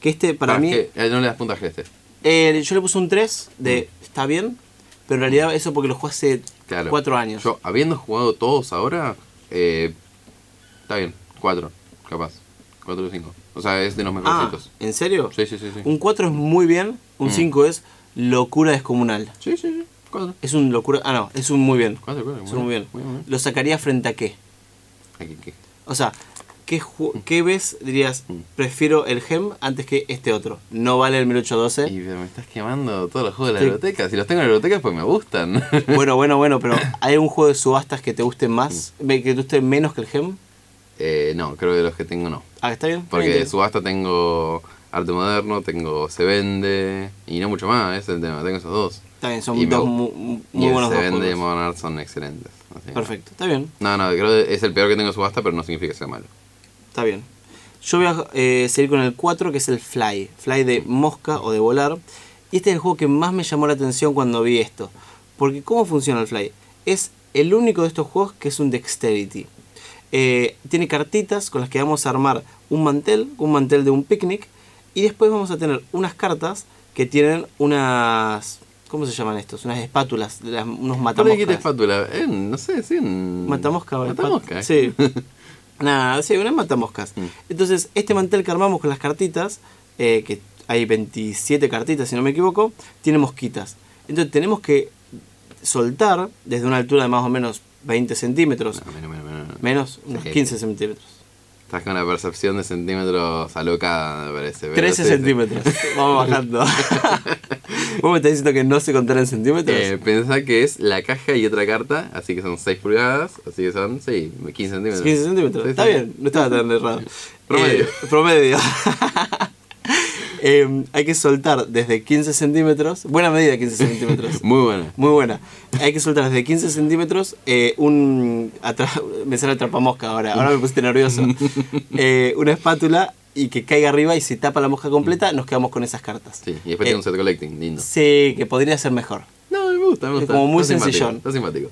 [SPEAKER 1] que este para
[SPEAKER 2] Ah,
[SPEAKER 1] mí...
[SPEAKER 2] que, eh, no le das puntaje a este.
[SPEAKER 1] yo le puse un 3 de está bien, pero en realidad eso porque lo jugué hace
[SPEAKER 2] Claro.
[SPEAKER 1] 4 años.
[SPEAKER 2] Yo, habiendo jugado todos ahora, está bien. Cuatro, capaz. Cuatro o cinco. O sea, es de los
[SPEAKER 1] ah,
[SPEAKER 2] mejorcitos.
[SPEAKER 1] ¿en serio?
[SPEAKER 2] Sí, sí, sí. Sí,
[SPEAKER 1] Un 4 es muy bien, un
[SPEAKER 2] Mm.
[SPEAKER 1] 5 es locura descomunal.
[SPEAKER 2] sí, sí. sí. Cuatro.
[SPEAKER 1] Es un locura... Ah, no, es un muy bien.
[SPEAKER 2] Cuatro, cuatro.
[SPEAKER 1] Es un muy bien.
[SPEAKER 2] Muy bien.
[SPEAKER 1] ¿Lo sacaría frente a qué?
[SPEAKER 2] Aquí, aquí.
[SPEAKER 1] O sea, ¿qué, ju- qué ves? Dirías,
[SPEAKER 2] Mm.
[SPEAKER 1] prefiero el GEM antes que este otro. No vale el 1812.
[SPEAKER 2] Y pero me estás quemando todos los juegos de la
[SPEAKER 1] Sí.
[SPEAKER 2] biblioteca. Si los tengo en la biblioteca, pues me gustan.
[SPEAKER 1] Bueno, bueno, bueno, pero <laughs> ¿hay un juego de subastas que te guste más?
[SPEAKER 2] Mm.
[SPEAKER 1] ¿Que te guste menos que el GEM?
[SPEAKER 2] Eh, no, creo que los que tengo no.
[SPEAKER 1] Ah, ¿está bien?
[SPEAKER 2] Porque de subasta tengo arte moderno, tengo se vende y no mucho más, ese es el tema, tengo esos dos.
[SPEAKER 1] Está bien, son
[SPEAKER 2] y
[SPEAKER 1] dos
[SPEAKER 2] gu-
[SPEAKER 1] mu- mu-
[SPEAKER 2] y
[SPEAKER 1] muy
[SPEAKER 2] el
[SPEAKER 1] buenos
[SPEAKER 2] se
[SPEAKER 1] dos
[SPEAKER 2] vende y. Modern Art son excelentes. así
[SPEAKER 1] Perfecto, está bien,
[SPEAKER 2] No, no, creo que es el peor que tengo en subasta, pero no significa que sea malo.
[SPEAKER 1] está bien. Yo voy a eh, seguir con el 4, que es el Fly. Fly de mosca o de volar. Y este es el juego que más me llamó la atención cuando vi esto. Porque ¿cómo funciona el Fly? Es el único de estos juegos que es un Dexterity. Eh, tiene cartitas con las que vamos a armar un mantel, un mantel de un picnic. Y después vamos a tener unas cartas que tienen unas... ¿Cómo se llaman estos? Unas espátulas, las- unos
[SPEAKER 2] ¿Por qué
[SPEAKER 1] matamoscas.
[SPEAKER 2] espátula? Eh, no sé, sí. un-
[SPEAKER 1] Matamosca.
[SPEAKER 2] Matamosca.
[SPEAKER 1] Sí. <laughs> Nada, sí, unas matamoscas.
[SPEAKER 2] Mm.
[SPEAKER 1] Entonces, este mantel que armamos con las cartitas, eh, que hay 27 cartitas si no me equivoco, tiene mosquitas. Entonces tenemos que soltar desde una altura de más o menos 20 centímetros,
[SPEAKER 2] No, menos, menos, menos.
[SPEAKER 1] Menos unos
[SPEAKER 2] Sí.
[SPEAKER 1] 15 centímetros.
[SPEAKER 2] Estás con la percepción de centímetros alocada, me parece. pero
[SPEAKER 1] 13
[SPEAKER 2] sí, sí.
[SPEAKER 1] centímetros. Vamos bajando. <laughs> ¿Vos me estás diciendo que no se contar en centímetros?
[SPEAKER 2] Eh, pensá que es la caja y otra carta, así que son 6 pulgadas, así que son, sí, 15 centímetros.
[SPEAKER 1] 15 centímetros. Está bien, no estaba tan errado.
[SPEAKER 2] Promedio.
[SPEAKER 1] Eh, promedio. <laughs> Eh, hay que soltar desde 15 centímetros. Buena medida, 15 centímetros. <laughs>
[SPEAKER 2] Muy buena.
[SPEAKER 1] Muy buena. Hay que soltar desde 15 centímetros eh, un. <laughs> me sale atrapamosca ahora. Ahora me pusiste nervioso. <laughs> Eh, una espátula y que caiga arriba y se tapa la mosca completa, nos quedamos con esas cartas.
[SPEAKER 2] Sí, y después
[SPEAKER 1] Eh,
[SPEAKER 2] tiene un set collecting, lindo.
[SPEAKER 1] Sí, que podría ser mejor.
[SPEAKER 2] No, me gusta, me gusta.
[SPEAKER 1] como muy
[SPEAKER 2] Está simpático,
[SPEAKER 1] sencillón.
[SPEAKER 2] Está simpático.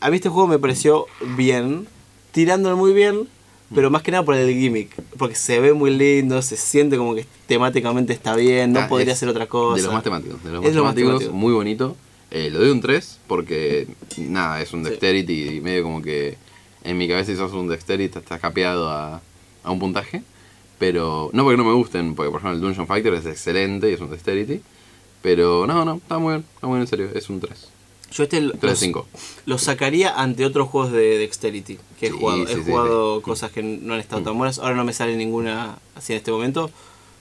[SPEAKER 1] A mí este juego me pareció bien, tirándolo muy bien, pero más que nada por el gimmick. Porque se ve muy lindo, se siente como que temáticamente está bien, no
[SPEAKER 2] Ah,
[SPEAKER 1] podría ser otra cosa.
[SPEAKER 2] De los más temáticos. De los
[SPEAKER 1] Es
[SPEAKER 2] más
[SPEAKER 1] lo más
[SPEAKER 2] temáticos, muy bonito. Eh, lo doy un 3 porque, nada, es un
[SPEAKER 1] Sí.
[SPEAKER 2] dexterity y medio como que en mi cabeza si sos un dexterity estás capeado a, a un puntaje. Pero, no porque no me gusten, porque por ejemplo el Dungeon Fighter es excelente y es un dexterity. Pero no, no, está muy bien, está muy bien en serio, es un 3.
[SPEAKER 1] Yo este lo,
[SPEAKER 2] 3 de 5.
[SPEAKER 1] lo sacaría ante otros juegos de Dexterity que he
[SPEAKER 2] Sí,
[SPEAKER 1] jugado.
[SPEAKER 2] sí,
[SPEAKER 1] he
[SPEAKER 2] sí,
[SPEAKER 1] jugado cosas que no han estado
[SPEAKER 2] Mm.
[SPEAKER 1] tan buenas. Ahora no me sale ninguna así en este momento.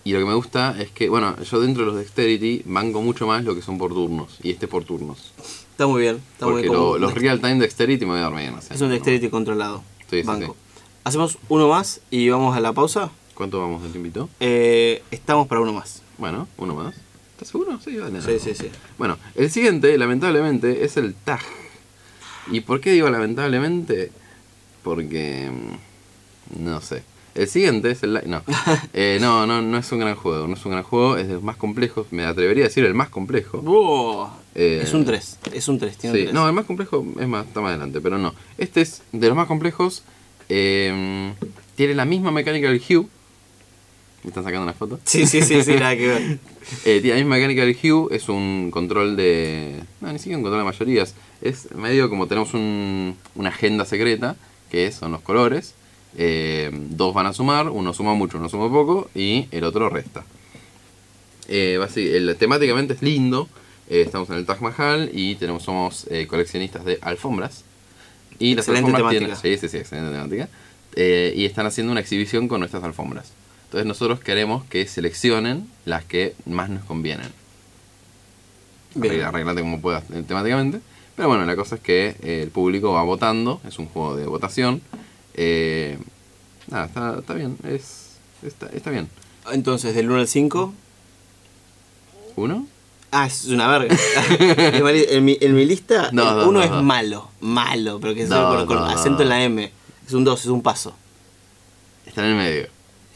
[SPEAKER 2] Y lo que me gusta es que, bueno, yo dentro de los dexterity banco mucho más lo que son por turnos. Y este por turnos.
[SPEAKER 1] Está muy bien. Está muy bien.
[SPEAKER 2] lo- los real time dexterity me voy a dormir, no sé.
[SPEAKER 1] Es un Dexterity controlado.
[SPEAKER 2] Sí, sí,
[SPEAKER 1] Banco.
[SPEAKER 2] sí.
[SPEAKER 1] Hacemos uno más y vamos a la pausa.
[SPEAKER 2] ¿Cuánto vamos de tiempito?
[SPEAKER 1] Eh, estamos para uno más.
[SPEAKER 2] Bueno, uno más. ¿Estás seguro? Sí, vale.
[SPEAKER 1] Sí, sí, sí.
[SPEAKER 2] Bueno, el siguiente, lamentablemente, es el TAG. ¿Y por qué digo lamentablemente? Porque. mm, No sé. El siguiente es el. No. <laughs> Eh, no, no, no es un gran juego. No es un gran juego, es los más complejos. Me atrevería a decir el más complejo. Eh,
[SPEAKER 1] es un 3. Es un 3. Tiene
[SPEAKER 2] Sí,
[SPEAKER 1] un 3.
[SPEAKER 2] no, el más complejo es más, está más adelante, pero no. Este es de los más complejos. eh, tiene la misma mecánica del Hue. ¿Me están sacando una foto?
[SPEAKER 1] Sí, sí, sí, sí, nada que ver. <laughs>
[SPEAKER 2] Eh, tiene la misma mecánica del Hue, es un control de. No, ni siquiera un control de mayorías. Es medio como tenemos un- una agenda secreta, que son los colores. Eh, dos van a sumar, uno suma mucho, uno suma poco, y el otro resta. Eh, basi- el- temáticamente es lindo. eh, estamos en el Taj Mahal y tenemos, somos eh, coleccionistas de alfombras. Y las
[SPEAKER 1] Excelente
[SPEAKER 2] alfombras
[SPEAKER 1] temática.
[SPEAKER 2] tienen. Sí, sí, sí, excelente temática. Y están haciendo una exhibición con nuestras alfombras. Entonces nosotros queremos que seleccionen las que más nos convienen. Arreglate como puedas eh, temáticamente. Pero bueno, la cosa es que eh, el público va votando, es un juego de votación. Eh, nada, está, está bien, es, está, está bien.
[SPEAKER 1] Entonces, del 1 al 5.
[SPEAKER 2] ¿Uno?
[SPEAKER 1] Ah, es una verga. <laughs> En mi- en, mi, lista,
[SPEAKER 2] No,
[SPEAKER 1] el
[SPEAKER 2] no,
[SPEAKER 1] 1
[SPEAKER 2] no,
[SPEAKER 1] es malo. Malo, pero que es con, con acento en la M. Es un 2, es un paso.
[SPEAKER 2] Está en el medio.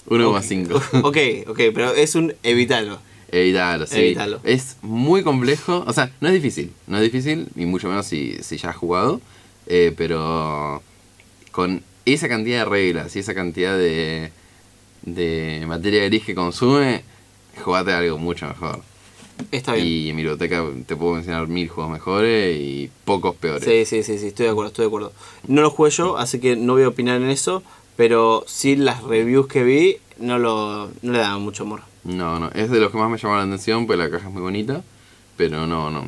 [SPEAKER 2] 1,5. <laughs>
[SPEAKER 1] ok, ok, pero es un evitalo.
[SPEAKER 2] Evitalo, sí. Es muy complejo. O sea, no es difícil. No es difícil, y mucho menos si, si ya has jugado. eh, pero con esa cantidad de reglas y esa cantidad de, de materia gris que consume, jugate algo mucho mejor.
[SPEAKER 1] Está bien.
[SPEAKER 2] Y en mi biblioteca te puedo mencionar mil juegos mejores y pocos peores.
[SPEAKER 1] Sí, sí, sí, sí, estoy de acuerdo, estoy de acuerdo. No lo jugué yo, así que no voy a opinar en eso, pero sí las reviews que vi no, lo, no le daban mucho amor.
[SPEAKER 2] No, no, es de los que más me llama la atención, pues la caja es muy bonita, pero no, no,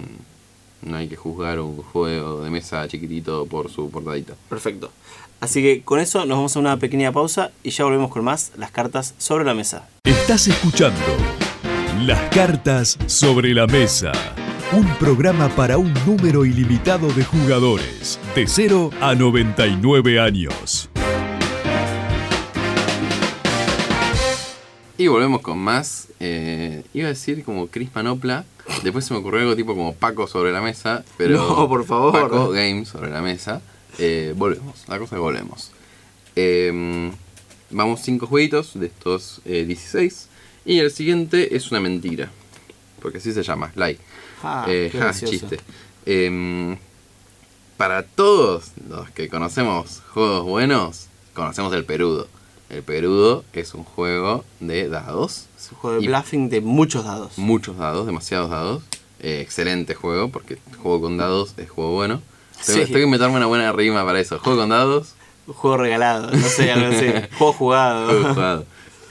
[SPEAKER 2] no hay que juzgar un juego de mesa chiquitito por su portadita.
[SPEAKER 1] Perfecto. Así que con eso nos vamos a una pequeña pausa y ya volvemos con más las cartas sobre la mesa.
[SPEAKER 3] Estás escuchando Las cartas sobre la mesa. Un programa para un número ilimitado de jugadores, de 0 a 99 años.
[SPEAKER 2] Y volvemos con más, eh, iba a decir como Chris Manopla, después se me ocurrió algo tipo como Paco sobre la mesa, pero...
[SPEAKER 1] No, por favor.
[SPEAKER 2] Paco Games sobre la mesa. Eh, volvemos, la cosa es que volvemos. Eh, vamos cinco jueguitos de estos eh, 16. Y el siguiente es una mentira. Porque así se llama, Lie.
[SPEAKER 1] Ah,
[SPEAKER 2] Eh, ja, chiste. Em, para todos los que conocemos juegos buenos, conocemos el Perudo. El Perudo es un juego de dados.
[SPEAKER 1] Es un juego de bluffing de muchos dados.
[SPEAKER 2] Muchos dados, demasiados dados. Eh, excelente juego, porque juego con dados es juego bueno. Tengo,
[SPEAKER 1] Sí.
[SPEAKER 2] tengo que inventarme una buena rima para eso. Juego con dados,
[SPEAKER 1] Un juego regalado, no sé, algo así. <laughs> juego jugado.
[SPEAKER 2] juego jugado.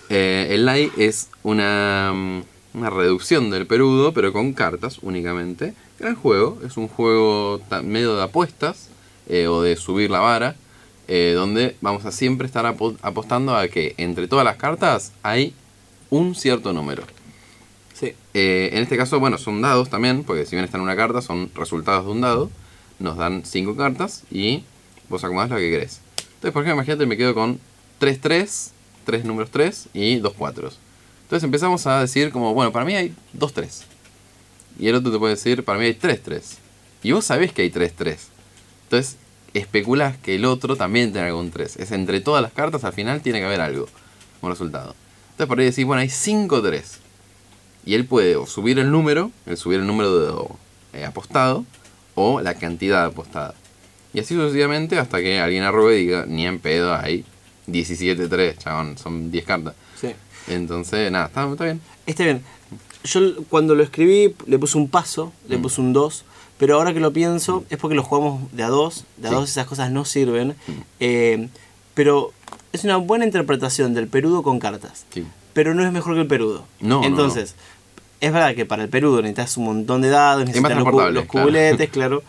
[SPEAKER 2] Eh, el Lai es una, mm, una reducción del Perudo, pero con cartas únicamente. Gran juego, es un juego medio de apuestas eh, o de subir la vara, eh, donde vamos a siempre estar apo- apostando a que entre todas las cartas hay un cierto número.
[SPEAKER 1] Sí.
[SPEAKER 2] Eh, en este caso, bueno, son dados también, porque si bien está en una carta, son resultados de un dado. Nos dan cinco cartas y vos acomodás la que querés. Entonces, por ejemplo, imagínate, me quedo con 3-3, 3 números 3 y 2 4. Entonces empezamos a decir como, bueno, para mí hay 2-3. Y el otro te puede decir, para mí hay 3-3. Y vos sabés que hay 3-3. Entonces, especulás que el otro también tiene algún 3. Es entre todas las cartas, al final tiene que haber algo como resultado. Entonces, por ahí decís, bueno, hay 5-3. Y él puede o subir el número, el subir el número de, eh, apostado, o la cantidad apostada. Y así sucesivamente hasta que alguien arrobe y diga, ni en pedo, hay 17-3, chabón, son 10 cartas.
[SPEAKER 1] sí.
[SPEAKER 2] Entonces, nada, está, está bien.
[SPEAKER 1] Está bien. Yo cuando lo escribí le puse un paso, le
[SPEAKER 2] Mm.
[SPEAKER 1] puse un 2, pero ahora que lo pienso es porque lo jugamos de a 2, de a
[SPEAKER 2] Sí.
[SPEAKER 1] 2 esas cosas no sirven, eh, pero es una buena interpretación del perudo con cartas,
[SPEAKER 2] Sí.
[SPEAKER 1] pero no es mejor que el perudo.
[SPEAKER 2] No, no,
[SPEAKER 1] Entonces, es verdad que para el perudo necesitas un montón de dados, necesitas los, cubuletes, <laughs> claro.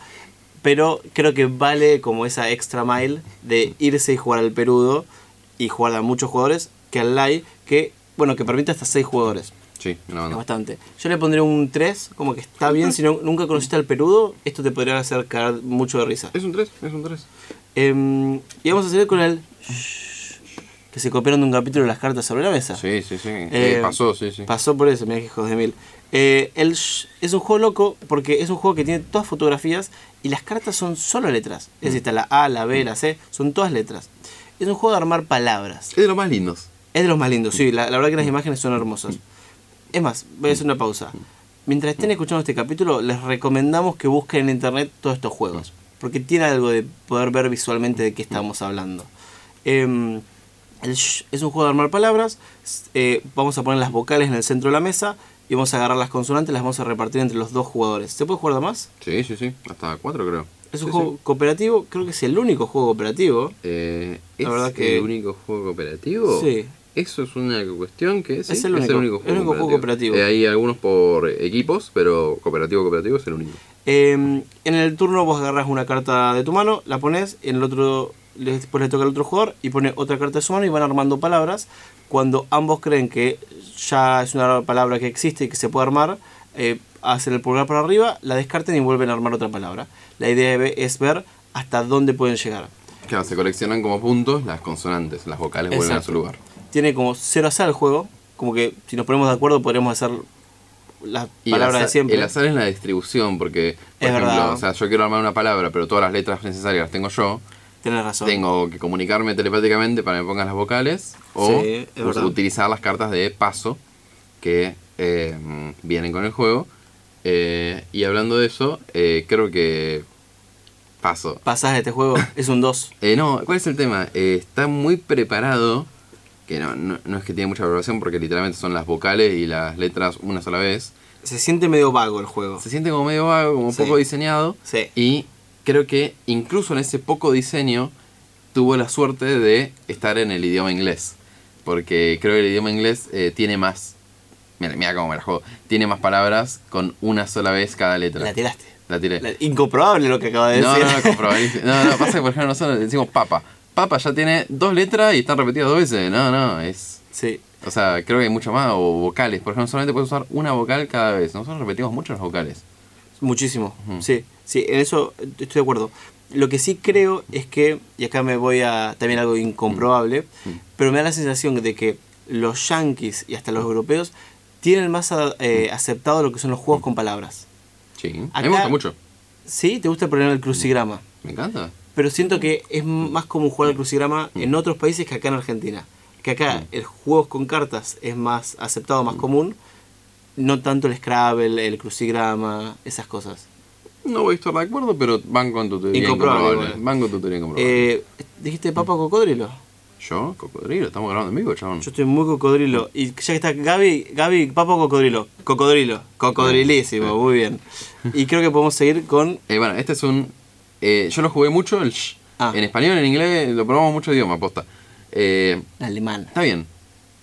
[SPEAKER 1] Pero creo que vale como esa extra mile de irse y jugar al perudo y jugar a muchos jugadores que al LAI, que, bueno, que permite hasta 6 jugadores.
[SPEAKER 2] Sí, una
[SPEAKER 1] Es
[SPEAKER 2] banda.
[SPEAKER 1] bastante. Yo le pondría un 3, como que está bien. Si no, nunca conociste al perudo, esto te podría hacer caer mucho de risa.
[SPEAKER 2] Es un 3, es un 3.
[SPEAKER 1] Em, y vamos a seguir con el. Que se copiaron de un capítulo de las cartas sobre la mesa.
[SPEAKER 2] Sí, sí, sí.
[SPEAKER 1] Eh,
[SPEAKER 2] pasó, sí, sí.
[SPEAKER 1] Pasó por eso, que hijos de mil. Eh, el es un juego loco porque es un juego que tiene todas fotografías y las cartas son solo letras. Es decir, está la A, la B, la C, son todas letras. Es un juego de armar palabras.
[SPEAKER 2] Es de los más lindos.
[SPEAKER 1] Es de los más lindos, sí, la, la verdad que las imágenes son hermosas. Es más, voy a hacer una pausa. Mientras estén escuchando este capítulo, les recomendamos que busquen en internet todos estos juegos. Porque tiene algo de poder ver visualmente de qué estamos hablando. El sh- es un juego de armar palabras. eh, vamos a poner las vocales en el centro de la mesa y vamos a agarrar las consonantes, las vamos a repartir entre los dos jugadores. ¿Se puede jugar de más?
[SPEAKER 2] Sí, sí, sí. Hasta 4 creo.
[SPEAKER 1] Es un
[SPEAKER 2] Sí,
[SPEAKER 1] juego
[SPEAKER 2] sí.
[SPEAKER 1] cooperativo, creo que es el único juego cooperativo.
[SPEAKER 2] Eh,
[SPEAKER 1] La
[SPEAKER 2] ¿Es
[SPEAKER 1] verdad que-
[SPEAKER 2] el único juego cooperativo?
[SPEAKER 1] Sí.
[SPEAKER 2] Eso es una cuestión que sí,
[SPEAKER 1] Es el único- el único juego cooperativo.
[SPEAKER 2] Eh, hay algunos por equipos, pero cooperativo, cooperativo es el único.
[SPEAKER 1] Eh, en el turno vos agarras una carta de tu mano, la pones, en el otro, después le toca al otro jugador y pone otra carta de su mano y van armando palabras. Cuando ambos creen que ya es una palabra que existe y que se puede armar, eh, hacen el pulgar para arriba, la descarten y vuelven a armar otra palabra. La idea de- es ver hasta dónde pueden llegar.
[SPEAKER 2] Claro, se coleccionan como puntos las consonantes, las vocales vuelven a
[SPEAKER 1] Exacto.
[SPEAKER 2] su lugar.
[SPEAKER 1] Tiene como cero azar el juego, como que si nos ponemos de acuerdo podríamos hacer las
[SPEAKER 2] Y
[SPEAKER 1] palabras
[SPEAKER 2] azar,
[SPEAKER 1] de siempre.
[SPEAKER 2] el azar es la distribución, porque, por
[SPEAKER 1] Es
[SPEAKER 2] ejemplo,
[SPEAKER 1] verdad.
[SPEAKER 2] o sea, yo quiero armar una palabra, pero todas las letras necesarias las tengo yo.
[SPEAKER 1] Tenés razón.
[SPEAKER 2] Tengo que comunicarme telepáticamente para que me pongan las vocales o
[SPEAKER 1] Sí,
[SPEAKER 2] utilizar las cartas de paso que eh, vienen con el juego. Eh, y hablando de eso, eh, creo que paso.
[SPEAKER 1] Pasás de este juego, es un 2.
[SPEAKER 2] Eh, no, ¿cuál es el tema? Está muy preparado, que no, no, no es que tiene mucha preparación porque literalmente son las vocales y las letras una sola vez.
[SPEAKER 1] Se siente medio vago el juego.
[SPEAKER 2] Se siente como medio vago, como
[SPEAKER 1] Sí.
[SPEAKER 2] poco diseñado.
[SPEAKER 1] Sí.
[SPEAKER 2] Y creo que incluso en ese poco diseño tuvo la suerte de estar en el idioma inglés. Porque creo que el idioma inglés eh, tiene más. Mira, mira cómo me la juego. Tiene más palabras con una sola vez cada letra.
[SPEAKER 1] La tiraste.
[SPEAKER 2] La tiré.
[SPEAKER 1] La- incomprobable lo que acaba de
[SPEAKER 2] no,
[SPEAKER 1] decir.
[SPEAKER 2] no, no. <laughs> No, no, pasa que por ejemplo nosotros decimos papa. Papa ya tiene dos letras y están repetidas dos veces. No, no, es.
[SPEAKER 1] Sí.
[SPEAKER 2] O sea, creo que hay mucho más. O vocales. Por ejemplo, solamente puedes usar una vocal cada vez. Nosotros repetimos mucho las vocales.
[SPEAKER 1] Muchísimo. Sí, sí, en eso estoy de acuerdo. Lo que sí creo es que, y acá me voy a también algo incomprobable, pero me da la sensación de que los yankees y hasta los europeos tienen más eh, aceptado lo que son los juegos con palabras.
[SPEAKER 2] Sí. A mí me gusta mucho.
[SPEAKER 1] Sí, te gusta el crucigrama,
[SPEAKER 2] Me encanta.
[SPEAKER 1] Pero siento que es más común jugar al crucigrama en otros países que acá en Argentina. que acá el juegos con cartas es más aceptado, más común, no tanto el Scrabble, el crucigrama, esas cosas.
[SPEAKER 2] No voy a estar de acuerdo, pero van con tu teoría
[SPEAKER 1] Incomprobable.
[SPEAKER 2] Van con tu teoría incomprobable.
[SPEAKER 1] Eh, ¿Dijiste papa cocodrilo?
[SPEAKER 2] ¿Yo? ¿Cocodrilo? ¿Estamos grabando en vivo, chabón?
[SPEAKER 1] Yo estoy muy cocodrilo. Y ya que está Gaby, Gaby, papa o cocodrilo. Cocodrilo. Cocodrilísimo, muy bien. Y creo que podemos seguir con.
[SPEAKER 2] Eh, bueno, este es un... eh, yo lo jugué mucho, el sh.
[SPEAKER 1] Ah.
[SPEAKER 2] En español, en inglés, lo probamos mucho idioma, posta. Eh,
[SPEAKER 1] Alemán.
[SPEAKER 2] está bien.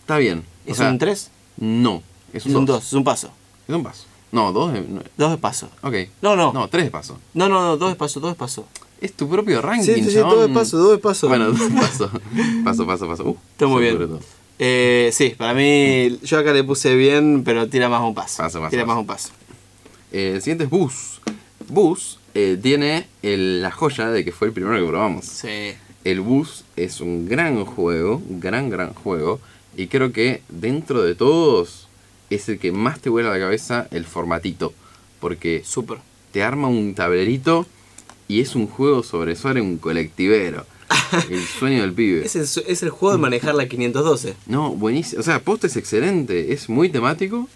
[SPEAKER 2] Está bien. O
[SPEAKER 1] ¿Es
[SPEAKER 2] sea,
[SPEAKER 1] un 3?
[SPEAKER 2] No. Es un
[SPEAKER 1] un
[SPEAKER 2] 2.
[SPEAKER 1] 2, es un paso.
[SPEAKER 2] Es un paso. No, dos. de- no,
[SPEAKER 1] 2 de paso.
[SPEAKER 2] ok.
[SPEAKER 1] No, no.
[SPEAKER 2] No, tres de paso.
[SPEAKER 1] No, no, no, 2 de paso, 2 de paso.
[SPEAKER 2] Es tu propio ranking,
[SPEAKER 1] Sí, sí, sí. 2 de paso, 2 de paso.
[SPEAKER 2] Bueno, dos de paso. <laughs> Paso, paso, paso. Uh,
[SPEAKER 1] Está muy bien. Eh, sí, para mí, yo acá le puse bien, pero tira más un paso.
[SPEAKER 2] Paso, paso,
[SPEAKER 1] tira
[SPEAKER 2] paso.
[SPEAKER 1] más un paso.
[SPEAKER 2] Eh, el siguiente es Bus. Bus eh, tiene el- la joya de que fue el primero que probamos.
[SPEAKER 1] Sí.
[SPEAKER 2] El Bus es un gran juego, un gran, gran juego. Y creo que dentro de todos es el que más te vuela la cabeza el formatito. Porque
[SPEAKER 1] Súper.
[SPEAKER 2] te arma un tablerito y es un juego sobre sobre un colectivero. <laughs> el sueño del pibe.
[SPEAKER 1] Es el, es el juego de manejar la 512.
[SPEAKER 2] No, buenísimo. O sea, posta es excelente. Es muy temático.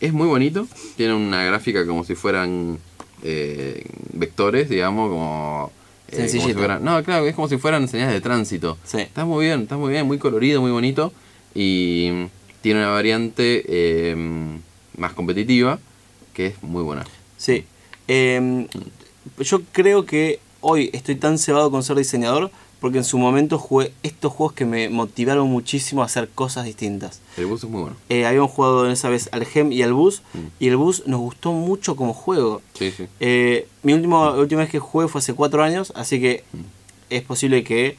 [SPEAKER 2] Es muy bonito. Tiene una gráfica como si fueran eh, vectores, digamos, como... eh, como si
[SPEAKER 1] Sencillito.
[SPEAKER 2] fueran- no, claro, es como si fueran señales de tránsito.
[SPEAKER 1] Sí.
[SPEAKER 2] Está muy bien, está muy bien, muy colorido, muy bonito. Y tiene una variante eh, más competitiva que es muy buena.
[SPEAKER 1] Sí. Eh, yo creo que hoy estoy tan cebado con ser diseñador porque en su momento jugué estos juegos que me motivaron muchísimo a hacer cosas distintas.
[SPEAKER 2] El bus es muy bueno.
[SPEAKER 1] Eh, habíamos jugado en esa vez al Gem y al Bus
[SPEAKER 2] Mm.
[SPEAKER 1] y el Bus nos gustó mucho como juego.
[SPEAKER 2] Sí, sí.
[SPEAKER 1] Eh, mi último, la última vez que jugué fue hace cuatro años, así que es posible que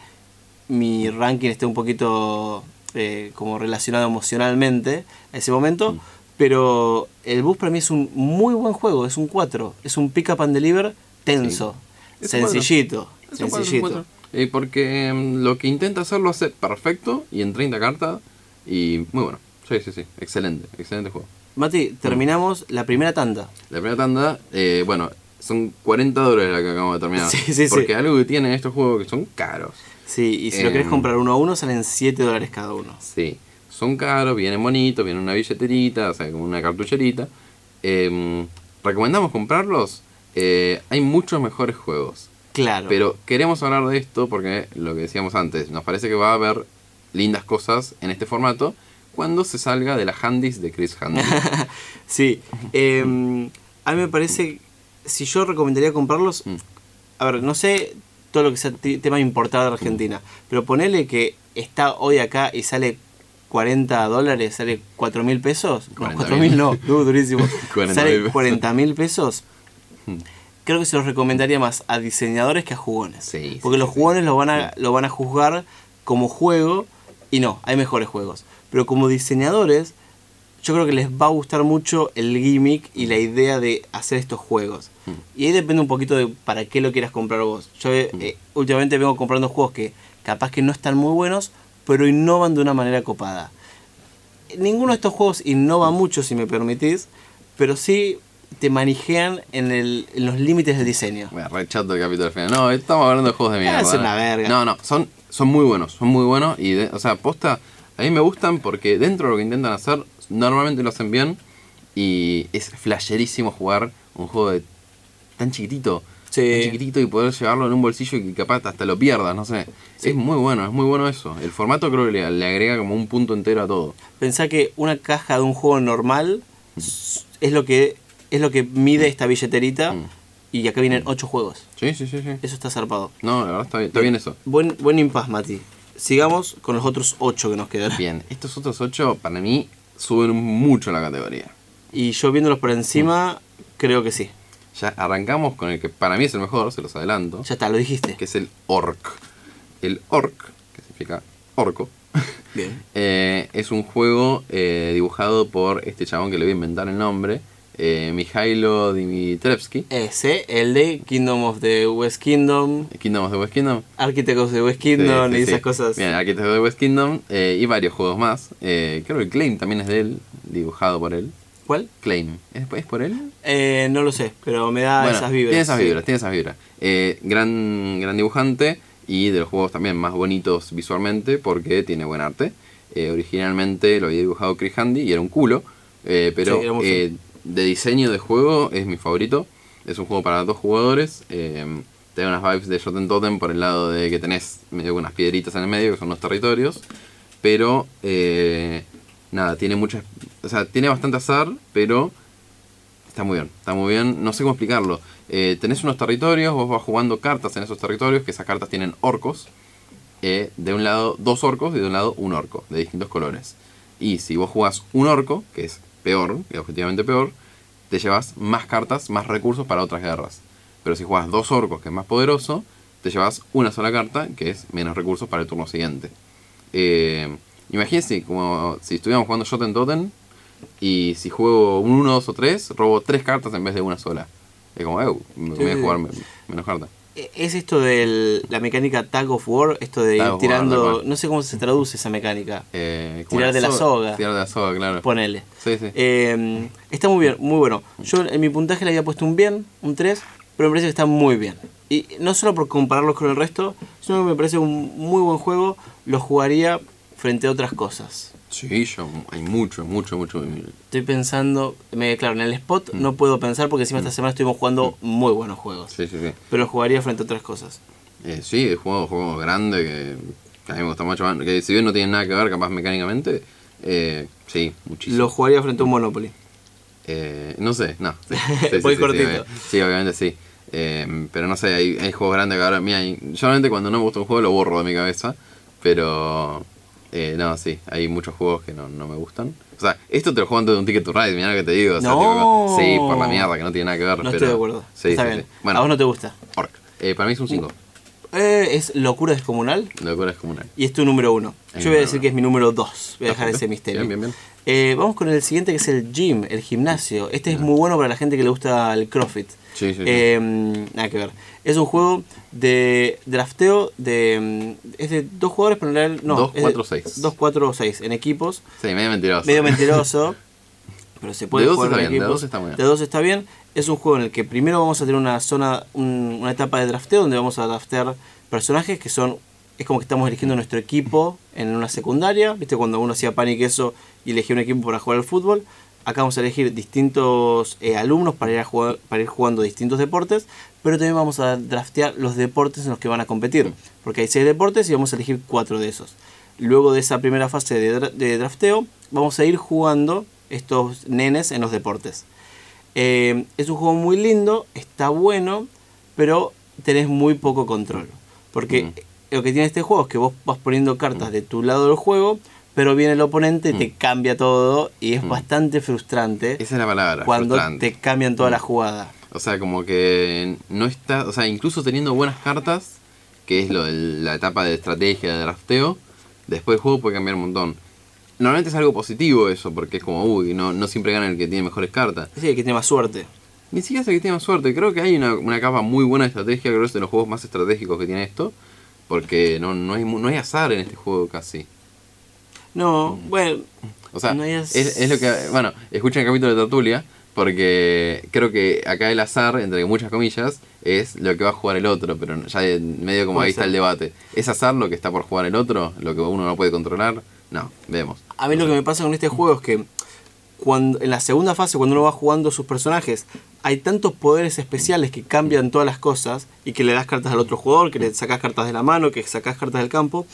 [SPEAKER 1] mi ranking esté un poquito eh, como relacionado emocionalmente a ese momento. Pero el bus para mí es un muy buen juego, es un 4, es un pick up and deliver tenso, sencillito, sencillito.
[SPEAKER 2] Eh, porque mm, lo que intenta hacer lo hace perfecto y en 30 cartas. Y muy bueno. Sí, sí, sí. Excelente, excelente juego.
[SPEAKER 1] Mati, terminamos la primera tanda.
[SPEAKER 2] La primera tanda, eh, bueno, son 40 dólares la que acabamos de terminar.
[SPEAKER 1] Sí, sí, sí.
[SPEAKER 2] Porque algo que tienen estos juegos que son caros.
[SPEAKER 1] Sí, y si lo
[SPEAKER 2] Em.
[SPEAKER 1] querés comprar uno a uno salen 7 dólares cada uno.
[SPEAKER 2] Sí, son caros, vienen bonitos, vienen una billeterita, o sea, como una cartucherita. Eh, ¿Recomendamos comprarlos? Eh, hay muchos mejores juegos.
[SPEAKER 1] Claro.
[SPEAKER 2] Pero queremos hablar de esto porque lo que decíamos antes, nos parece que va a haber lindas cosas en este formato cuando se salga de la handis de Chris Handy. <laughs>
[SPEAKER 1] Sí, em, a mí me parece, si yo recomendaría comprarlos,
[SPEAKER 2] Mm.
[SPEAKER 1] a ver, no sé todo lo que sea tema importado de Argentina, pero ponele que está hoy acá y sale 40 dólares, sale 4 mil pesos, no,
[SPEAKER 2] 40.000.
[SPEAKER 1] 4 mil no, du- durísimo, <laughs>
[SPEAKER 2] 40.000
[SPEAKER 1] sale
[SPEAKER 2] pesos.
[SPEAKER 1] 40 mil pesos. Creo que se los recomendaría más a diseñadores que a jugones,
[SPEAKER 2] Sí,
[SPEAKER 1] porque
[SPEAKER 2] sí,
[SPEAKER 1] los jugones
[SPEAKER 2] sí.
[SPEAKER 1] lo van, a, lo van a juzgar como juego y no, hay mejores juegos, pero como diseñadores yo creo que les va a gustar mucho el gimmick y la idea de hacer estos juegos.
[SPEAKER 2] Mm.
[SPEAKER 1] Y ahí depende un poquito de para qué lo quieras comprar vos. Yo eh,
[SPEAKER 2] Mm.
[SPEAKER 1] eh, últimamente vengo comprando juegos que capaz que no están muy buenos, pero innovan de una manera copada. Ninguno de estos juegos innova mucho, si me permitís, pero sí te manejan en, el- en los límites del diseño.
[SPEAKER 2] Bueno, re chato el capítulo al final. No, estamos hablando de juegos de mierda.
[SPEAKER 1] Es una verga.
[SPEAKER 2] No, no, son, son muy buenos, son muy buenos. Y, de- o sea, posta, a mí me gustan porque dentro de lo que intentan hacer, normalmente lo hacen bien. Y es flasherísimo jugar un juego de tan chiquitito.
[SPEAKER 1] Sí.
[SPEAKER 2] Tan chiquitito y poder llevarlo en un bolsillo y capaz hasta lo pierdas, no sé.
[SPEAKER 1] Sí.
[SPEAKER 2] Es muy bueno, es muy bueno eso. El formato creo que le, le agrega como un punto entero a todo.
[SPEAKER 1] Pensá que una caja de un juego normal es lo que es lo que mide esta billeterita
[SPEAKER 2] Mm.
[SPEAKER 1] y acá vienen 8 juegos.
[SPEAKER 2] Sí, sí, sí, sí.
[SPEAKER 1] Eso está zarpado.
[SPEAKER 2] No, la verdad está bien, está bien eso.
[SPEAKER 1] Buen, buen impas, Mati. Sigamos con los otros 8 que nos quedan.
[SPEAKER 2] Bien, estos otros ocho para mí suben mucho la categoría.
[SPEAKER 1] Y yo viéndolos por encima, creo que sí.
[SPEAKER 2] Ya arrancamos con el que para mí es el mejor, se los adelanto,
[SPEAKER 1] Ya está, lo dijiste.
[SPEAKER 2] que es el Orc. El Orc, que significa orco,
[SPEAKER 1] Bien. <laughs>
[SPEAKER 2] eh, es un juego eh, dibujado por este chabón que le voy a inventar el nombre, eh, Mijailo Dimitrevsky,
[SPEAKER 1] Ese, el de Kingdom of the West Kingdom,
[SPEAKER 2] Kingdom of the West Kingdom.
[SPEAKER 1] Architect of the West Kingdom
[SPEAKER 2] Sí,
[SPEAKER 1] y esas
[SPEAKER 2] sí.
[SPEAKER 1] cosas.
[SPEAKER 2] Bien, Arquitecto de West Kingdom eh, y varios juegos más. Eh, creo que Claim también es de él, dibujado por él.
[SPEAKER 1] ¿Cuál?
[SPEAKER 2] Claim, ¿es, es por él?
[SPEAKER 1] Eh, no lo sé, pero me da
[SPEAKER 2] Bueno,
[SPEAKER 1] esas vibras.
[SPEAKER 2] Tiene esas vibras, tiene esas vibras. Gran, gran dibujante y de los juegos también más bonitos visualmente porque tiene buen arte. Originalmente lo había dibujado Chris Handy y era un culo. pero De diseño de juego es mi favorito. Es un juego para dos jugadores. Eh, da unas vibes de Shoten Totem por el lado de que tenés medio unas piedritas en el medio, que son los territorios. Pero, eh, nada, tiene muchas. O sea, tiene bastante azar, pero está muy bien. Está muy bien. No sé cómo explicarlo. Eh, tenés unos territorios, vos vas jugando cartas en esos territorios, que esas cartas tienen orcos. Eh, de un lado dos orcos y de un lado un orco, de distintos colores. Y si vos jugás un orco, que es peor, que es objetivamente peor, te llevas más cartas, más recursos para otras guerras. Pero si jugás dos orcos, que es más poderoso, te llevas una sola carta, que es menos recursos para el turno siguiente. Eh, imagínense como si estuviéramos jugando Shoten Totem y si juego un 1, 2 o 3, robo tres cartas en vez de una sola. Es como, eh, me voy a jugar me- menos cartas.
[SPEAKER 1] Es esto de la mecánica Tag of War, esto de ir
[SPEAKER 2] Tag
[SPEAKER 1] tirando. No sé cómo se traduce esa mecánica.
[SPEAKER 2] Eh,
[SPEAKER 1] Tirar de la soga.
[SPEAKER 2] Tirar de la soga, claro.
[SPEAKER 1] Ponele.
[SPEAKER 2] Sí, sí.
[SPEAKER 1] Eh, está muy bien, muy bueno. Yo en mi puntaje le había puesto un bien, un 3, pero me parece que está muy bien. Y no solo por compararlos con el resto, sino que me parece un muy buen juego. Lo jugaría frente a otras cosas.
[SPEAKER 2] Sí, yo, hay mucho, mucho, mucho.
[SPEAKER 1] Estoy pensando, me, claro, en el spot
[SPEAKER 2] Mm.
[SPEAKER 1] no puedo pensar porque encima esta semana estuvimos jugando muy buenos juegos.
[SPEAKER 2] Sí, sí, sí.
[SPEAKER 1] Pero jugaría frente a otras cosas.
[SPEAKER 2] Eh, sí, he jugado juegos grandes que, que a mí me gusta mucho. Que si bien no tienen nada que ver, capaz mecánicamente, eh, sí, muchísimo.
[SPEAKER 1] Lo jugaría frente a un Monopoly.
[SPEAKER 2] Eh, no sé, no. Sí, sí, <laughs> sí,
[SPEAKER 1] cortito.
[SPEAKER 2] Sí, obviamente sí. Eh, pero no sé, hay, hay juegos grandes que ahora. Mira, yo normalmente cuando no me gusta un juego lo borro de mi cabeza. Pero. Eh, no, sí, hay muchos juegos que no, no me gustan. O sea, esto te lo juego antes de un Ticket to Ride, mira lo que te digo. O sea,
[SPEAKER 1] No.
[SPEAKER 2] tipo, sí, por la mierda, que no tiene nada que ver.
[SPEAKER 1] No
[SPEAKER 2] pero,
[SPEAKER 1] estoy de acuerdo.
[SPEAKER 2] Sí,
[SPEAKER 1] Está
[SPEAKER 2] sí,
[SPEAKER 1] bien.
[SPEAKER 2] sí. Bueno,
[SPEAKER 1] a vos no te gusta.
[SPEAKER 2] Orc. Eh, para mí es un 5.
[SPEAKER 1] Eh, es locura descomunal
[SPEAKER 2] Locura es comunal.
[SPEAKER 1] y es tu número uno.
[SPEAKER 2] Es
[SPEAKER 1] Yo
[SPEAKER 2] mi
[SPEAKER 1] voy a decir
[SPEAKER 2] uno.
[SPEAKER 1] que es mi número dos. Voy a dejar
[SPEAKER 2] Perfecto.
[SPEAKER 1] ese misterio.
[SPEAKER 2] Bien, bien, bien.
[SPEAKER 1] Eh, vamos con el siguiente que es el gym, el gimnasio. Este es muy bueno para la gente que le gusta el CrossFit.
[SPEAKER 2] Sí, sí, sí.
[SPEAKER 1] Eh, nada que ver. Es un juego de drafteo de. mm, Es de dos jugadores, pero en realidad no.
[SPEAKER 2] Dos,
[SPEAKER 1] es de-
[SPEAKER 2] cuatro, seis.
[SPEAKER 1] Dos, cuatro o seis en equipos.
[SPEAKER 2] Sí, medio mentiroso.
[SPEAKER 1] Medio mentiroso. <laughs> pero se puede
[SPEAKER 2] De
[SPEAKER 1] jugar
[SPEAKER 2] está
[SPEAKER 1] en
[SPEAKER 2] bien, de
[SPEAKER 1] equipos.
[SPEAKER 2] dos está muy bien.
[SPEAKER 1] De dos está bien. Es un juego en el que primero vamos a tener una zona, un- una etapa de drafteo donde vamos a draftear personajes que son. Es como que estamos eligiendo nuestro equipo en una secundaria. ¿Viste? Cuando uno hacía pan y queso y elegía un equipo para jugar al fútbol. Acá vamos a elegir distintos eh, alumnos para ir, a jugar, para ir jugando distintos deportes, pero también vamos a draftear los deportes en los que van a competir, porque hay seis deportes y vamos a elegir cuatro de esos. Luego de esa primera fase de, dra- de drafteo, vamos a ir jugando estos nenes en los deportes. Eh, es un juego muy lindo, está bueno, pero tenés muy poco control. Porque
[SPEAKER 2] Mm.
[SPEAKER 1] lo que tiene este juego es que vos vas poniendo cartas de tu lado del juego, pero viene el oponente y te cambia todo y es
[SPEAKER 2] Mm.
[SPEAKER 1] bastante frustrante
[SPEAKER 2] Esa es la palabra.
[SPEAKER 1] cuando
[SPEAKER 2] frustrante.
[SPEAKER 1] te cambian toda la jugada.
[SPEAKER 2] O sea, como que no está. O sea, incluso teniendo buenas cartas, que es lo de la etapa de estrategia de drafteo, después el juego puede cambiar un montón. Normalmente es algo positivo eso, porque es como, uy, no, no siempre gana el que tiene mejores cartas.
[SPEAKER 1] Sí, el que tiene más suerte.
[SPEAKER 2] Ni siquiera es el que tiene más suerte. Creo que hay una, una capa muy buena de estrategia, creo que es de los juegos más estratégicos que tiene esto. Porque no, no, hay, no hay azar en este juego casi.
[SPEAKER 1] No, bueno,
[SPEAKER 2] O sea,
[SPEAKER 1] No
[SPEAKER 2] es, es lo que. Bueno, escuchen el capítulo de Tertulia, porque creo que acá el azar, entre muchas comillas, es lo que va a jugar el otro, pero ya en medio como ahí está el debate. ¿Es azar lo que está por jugar el otro? ¿Lo que uno no puede controlar? No, vemos.
[SPEAKER 1] a mí lo que me pasa con este juego es que cuando en la segunda fase, cuando uno va jugando sus personajes, hay tantos poderes especiales que cambian todas las cosas y que le das cartas al otro jugador, que le sacas cartas de la mano, que sacas cartas del campo,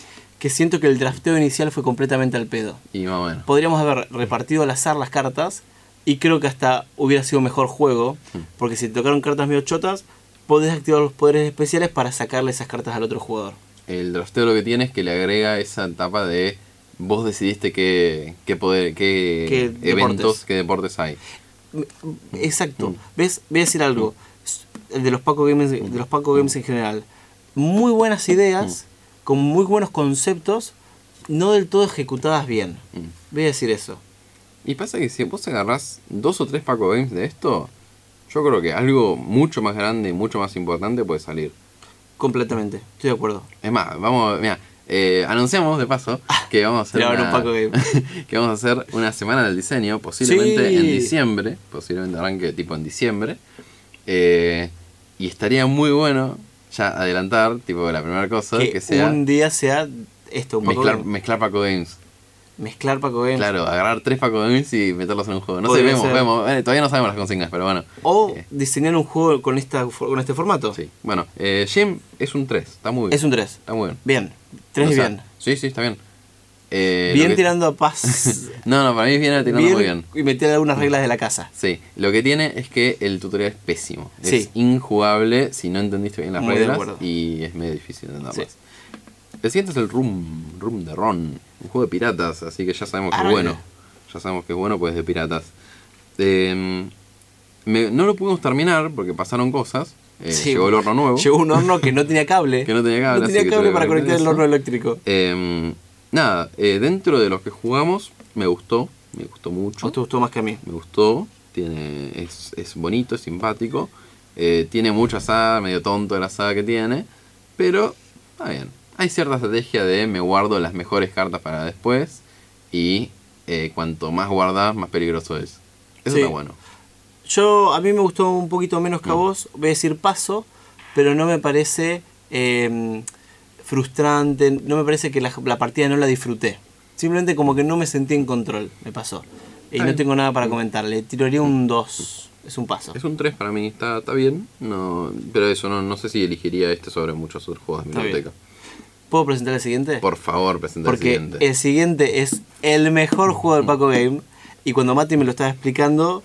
[SPEAKER 1] que siento que el drafteo inicial fue completamente al pedo.
[SPEAKER 2] Y más o menos.
[SPEAKER 1] Podríamos haber repartido al azar las cartas y creo que hasta hubiera sido mejor juego, porque si te tocaron cartas medio chotas, podés activar los poderes especiales para sacarle esas cartas al otro jugador.
[SPEAKER 2] El drafteo lo que tiene es que le agrega esa etapa de vos decidiste qué, qué, poder, qué,
[SPEAKER 1] ¿Qué
[SPEAKER 2] eventos,
[SPEAKER 1] deportes?
[SPEAKER 2] qué deportes hay.
[SPEAKER 1] Exacto. ¿Ves? Voy a decir algo. El de los Paco Games, de los Paco Games en general. Muy buenas ideas, con muy buenos conceptos, no del todo ejecutadas bien.
[SPEAKER 2] Mm.
[SPEAKER 1] Voy a decir eso.
[SPEAKER 2] Y pasa que si vos agarrás dos o tres Paco Games de esto, yo creo que algo mucho más grande y mucho más importante puede salir.
[SPEAKER 1] Completamente. Estoy de acuerdo.
[SPEAKER 2] Es más, vamos, mira, eh, anunciamos de paso que vamos a hacer
[SPEAKER 1] un
[SPEAKER 2] una,
[SPEAKER 1] Paco Game. <laughs>
[SPEAKER 2] que vamos a hacer una semana del diseño, posiblemente
[SPEAKER 1] Sí.
[SPEAKER 2] en diciembre, posiblemente arranque tipo en diciembre. Eh, y estaría muy bueno ya adelantar, tipo la primera cosa, que,
[SPEAKER 1] que
[SPEAKER 2] sea
[SPEAKER 1] un día sea esto, un
[SPEAKER 2] mezclar, mezclar Paco Games.
[SPEAKER 1] mezclar Paco Games.
[SPEAKER 2] Claro, agarrar tres Paco Games y meterlos en un juego. No sé, vemos,
[SPEAKER 1] ser.
[SPEAKER 2] vemos. Eh, todavía no sabemos las consignas, pero bueno.
[SPEAKER 1] O
[SPEAKER 2] Eh,
[SPEAKER 1] diseñar un juego con, esta, con este formato.
[SPEAKER 2] sí. Bueno, eh, Jim es un 3, está muy bien.
[SPEAKER 1] Es un 3.
[SPEAKER 2] Está muy bien.
[SPEAKER 1] Bien. 3
[SPEAKER 2] O
[SPEAKER 1] y bien.
[SPEAKER 2] Sí, sí, está bien. Eh,
[SPEAKER 1] bien
[SPEAKER 2] que-
[SPEAKER 1] tirando a paz. <laughs>
[SPEAKER 2] No, no, para mí viene tirando
[SPEAKER 1] bien,
[SPEAKER 2] muy bien.
[SPEAKER 1] Y meter algunas reglas de la casa.
[SPEAKER 2] Sí, lo que tiene es que el tutorial es pésimo.
[SPEAKER 1] Sí.
[SPEAKER 2] Es injugable si no entendiste bien las
[SPEAKER 1] Muy
[SPEAKER 2] reglas y es medio difícil entenderlas.
[SPEAKER 1] Sí.
[SPEAKER 2] El siguiente es el Room, Room de Ron, un juego de piratas, así que ya sabemos que es bueno. Ya sabemos que es bueno, pues es de piratas. Eh, me- no lo pudimos terminar porque pasaron cosas. Eh,
[SPEAKER 1] Sí,
[SPEAKER 2] llegó el horno nuevo.
[SPEAKER 1] Llegó un horno que no tenía cable. <laughs>
[SPEAKER 2] Que no tenía cable,
[SPEAKER 1] No tenía cable para
[SPEAKER 2] conectar
[SPEAKER 1] el horno eléctrico.
[SPEAKER 2] Eh, nada, eh, dentro de los que jugamos, me gustó. Me gustó mucho.
[SPEAKER 1] ¿O te gustó más que a mí?
[SPEAKER 2] Me gustó. Tiene, es, es bonito, es simpático. eh, tiene mucha saga, medio tonto de la saga que tiene. Pero está bien. Hay cierta estrategia de me guardo las mejores cartas para después. Y eh, cuanto más guardas, más peligroso es. Eso
[SPEAKER 1] Sí.
[SPEAKER 2] está bueno.
[SPEAKER 1] Yo, a mí me gustó un poquito menos que
[SPEAKER 2] Mm.
[SPEAKER 1] a vos. Voy a decir paso, pero no me parece eh, frustrante. No me parece que la, la partida no la disfruté. Simplemente como que no me sentí en control, me pasó. Y
[SPEAKER 2] Está
[SPEAKER 1] no tengo nada para comentar. Le tiraría un 2. Es un paso.
[SPEAKER 2] Es un 3 para mí, está, está bien. No, pero eso, no, no sé si elegiría este sobre muchos otros juegos de mi biblioteca.
[SPEAKER 1] ¿Puedo presentar el siguiente?
[SPEAKER 2] Por favor, presenta el
[SPEAKER 1] Porque
[SPEAKER 2] siguiente.
[SPEAKER 1] el siguiente es el mejor juego del Paco Game. Y cuando Mati me lo estaba explicando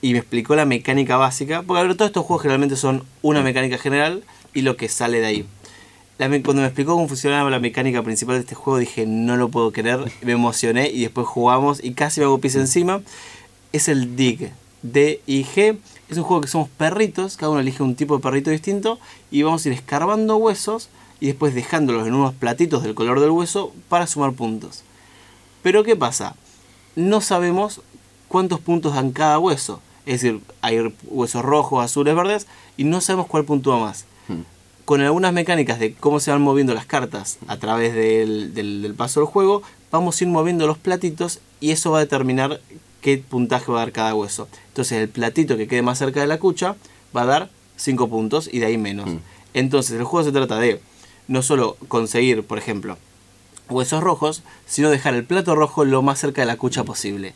[SPEAKER 1] y me explicó la mecánica básica, porque a ver, todos estos juegos generalmente son una mecánica general y lo que sale de ahí. Cuando me explicó cómo funcionaba la mecánica principal de este juego, dije, no lo puedo creer, me emocioné y después jugamos y casi me hago pis encima. Es el Dig, D-I-G. Es un juego que somos perritos, cada uno elige un tipo de perrito distinto y vamos a ir escarbando huesos y después dejándolos en unos platitos del color del hueso para sumar puntos. Pero ¿qué pasa? No sabemos cuántos puntos dan cada hueso. Es decir, hay huesos rojos, azules, verdes y no sabemos cuál puntúa más. Con algunas mecánicas de cómo se van moviendo las cartas a través del, del- del paso del juego, vamos a ir moviendo los platitos y eso va a determinar qué puntaje va a dar cada hueso. Entonces el platito que quede más cerca de la cucha va a dar 5 puntos y de ahí menos.
[SPEAKER 2] Mm.
[SPEAKER 1] Entonces el juego se trata de no solo conseguir, por ejemplo, huesos rojos, sino dejar el plato rojo lo más cerca de la cucha posible.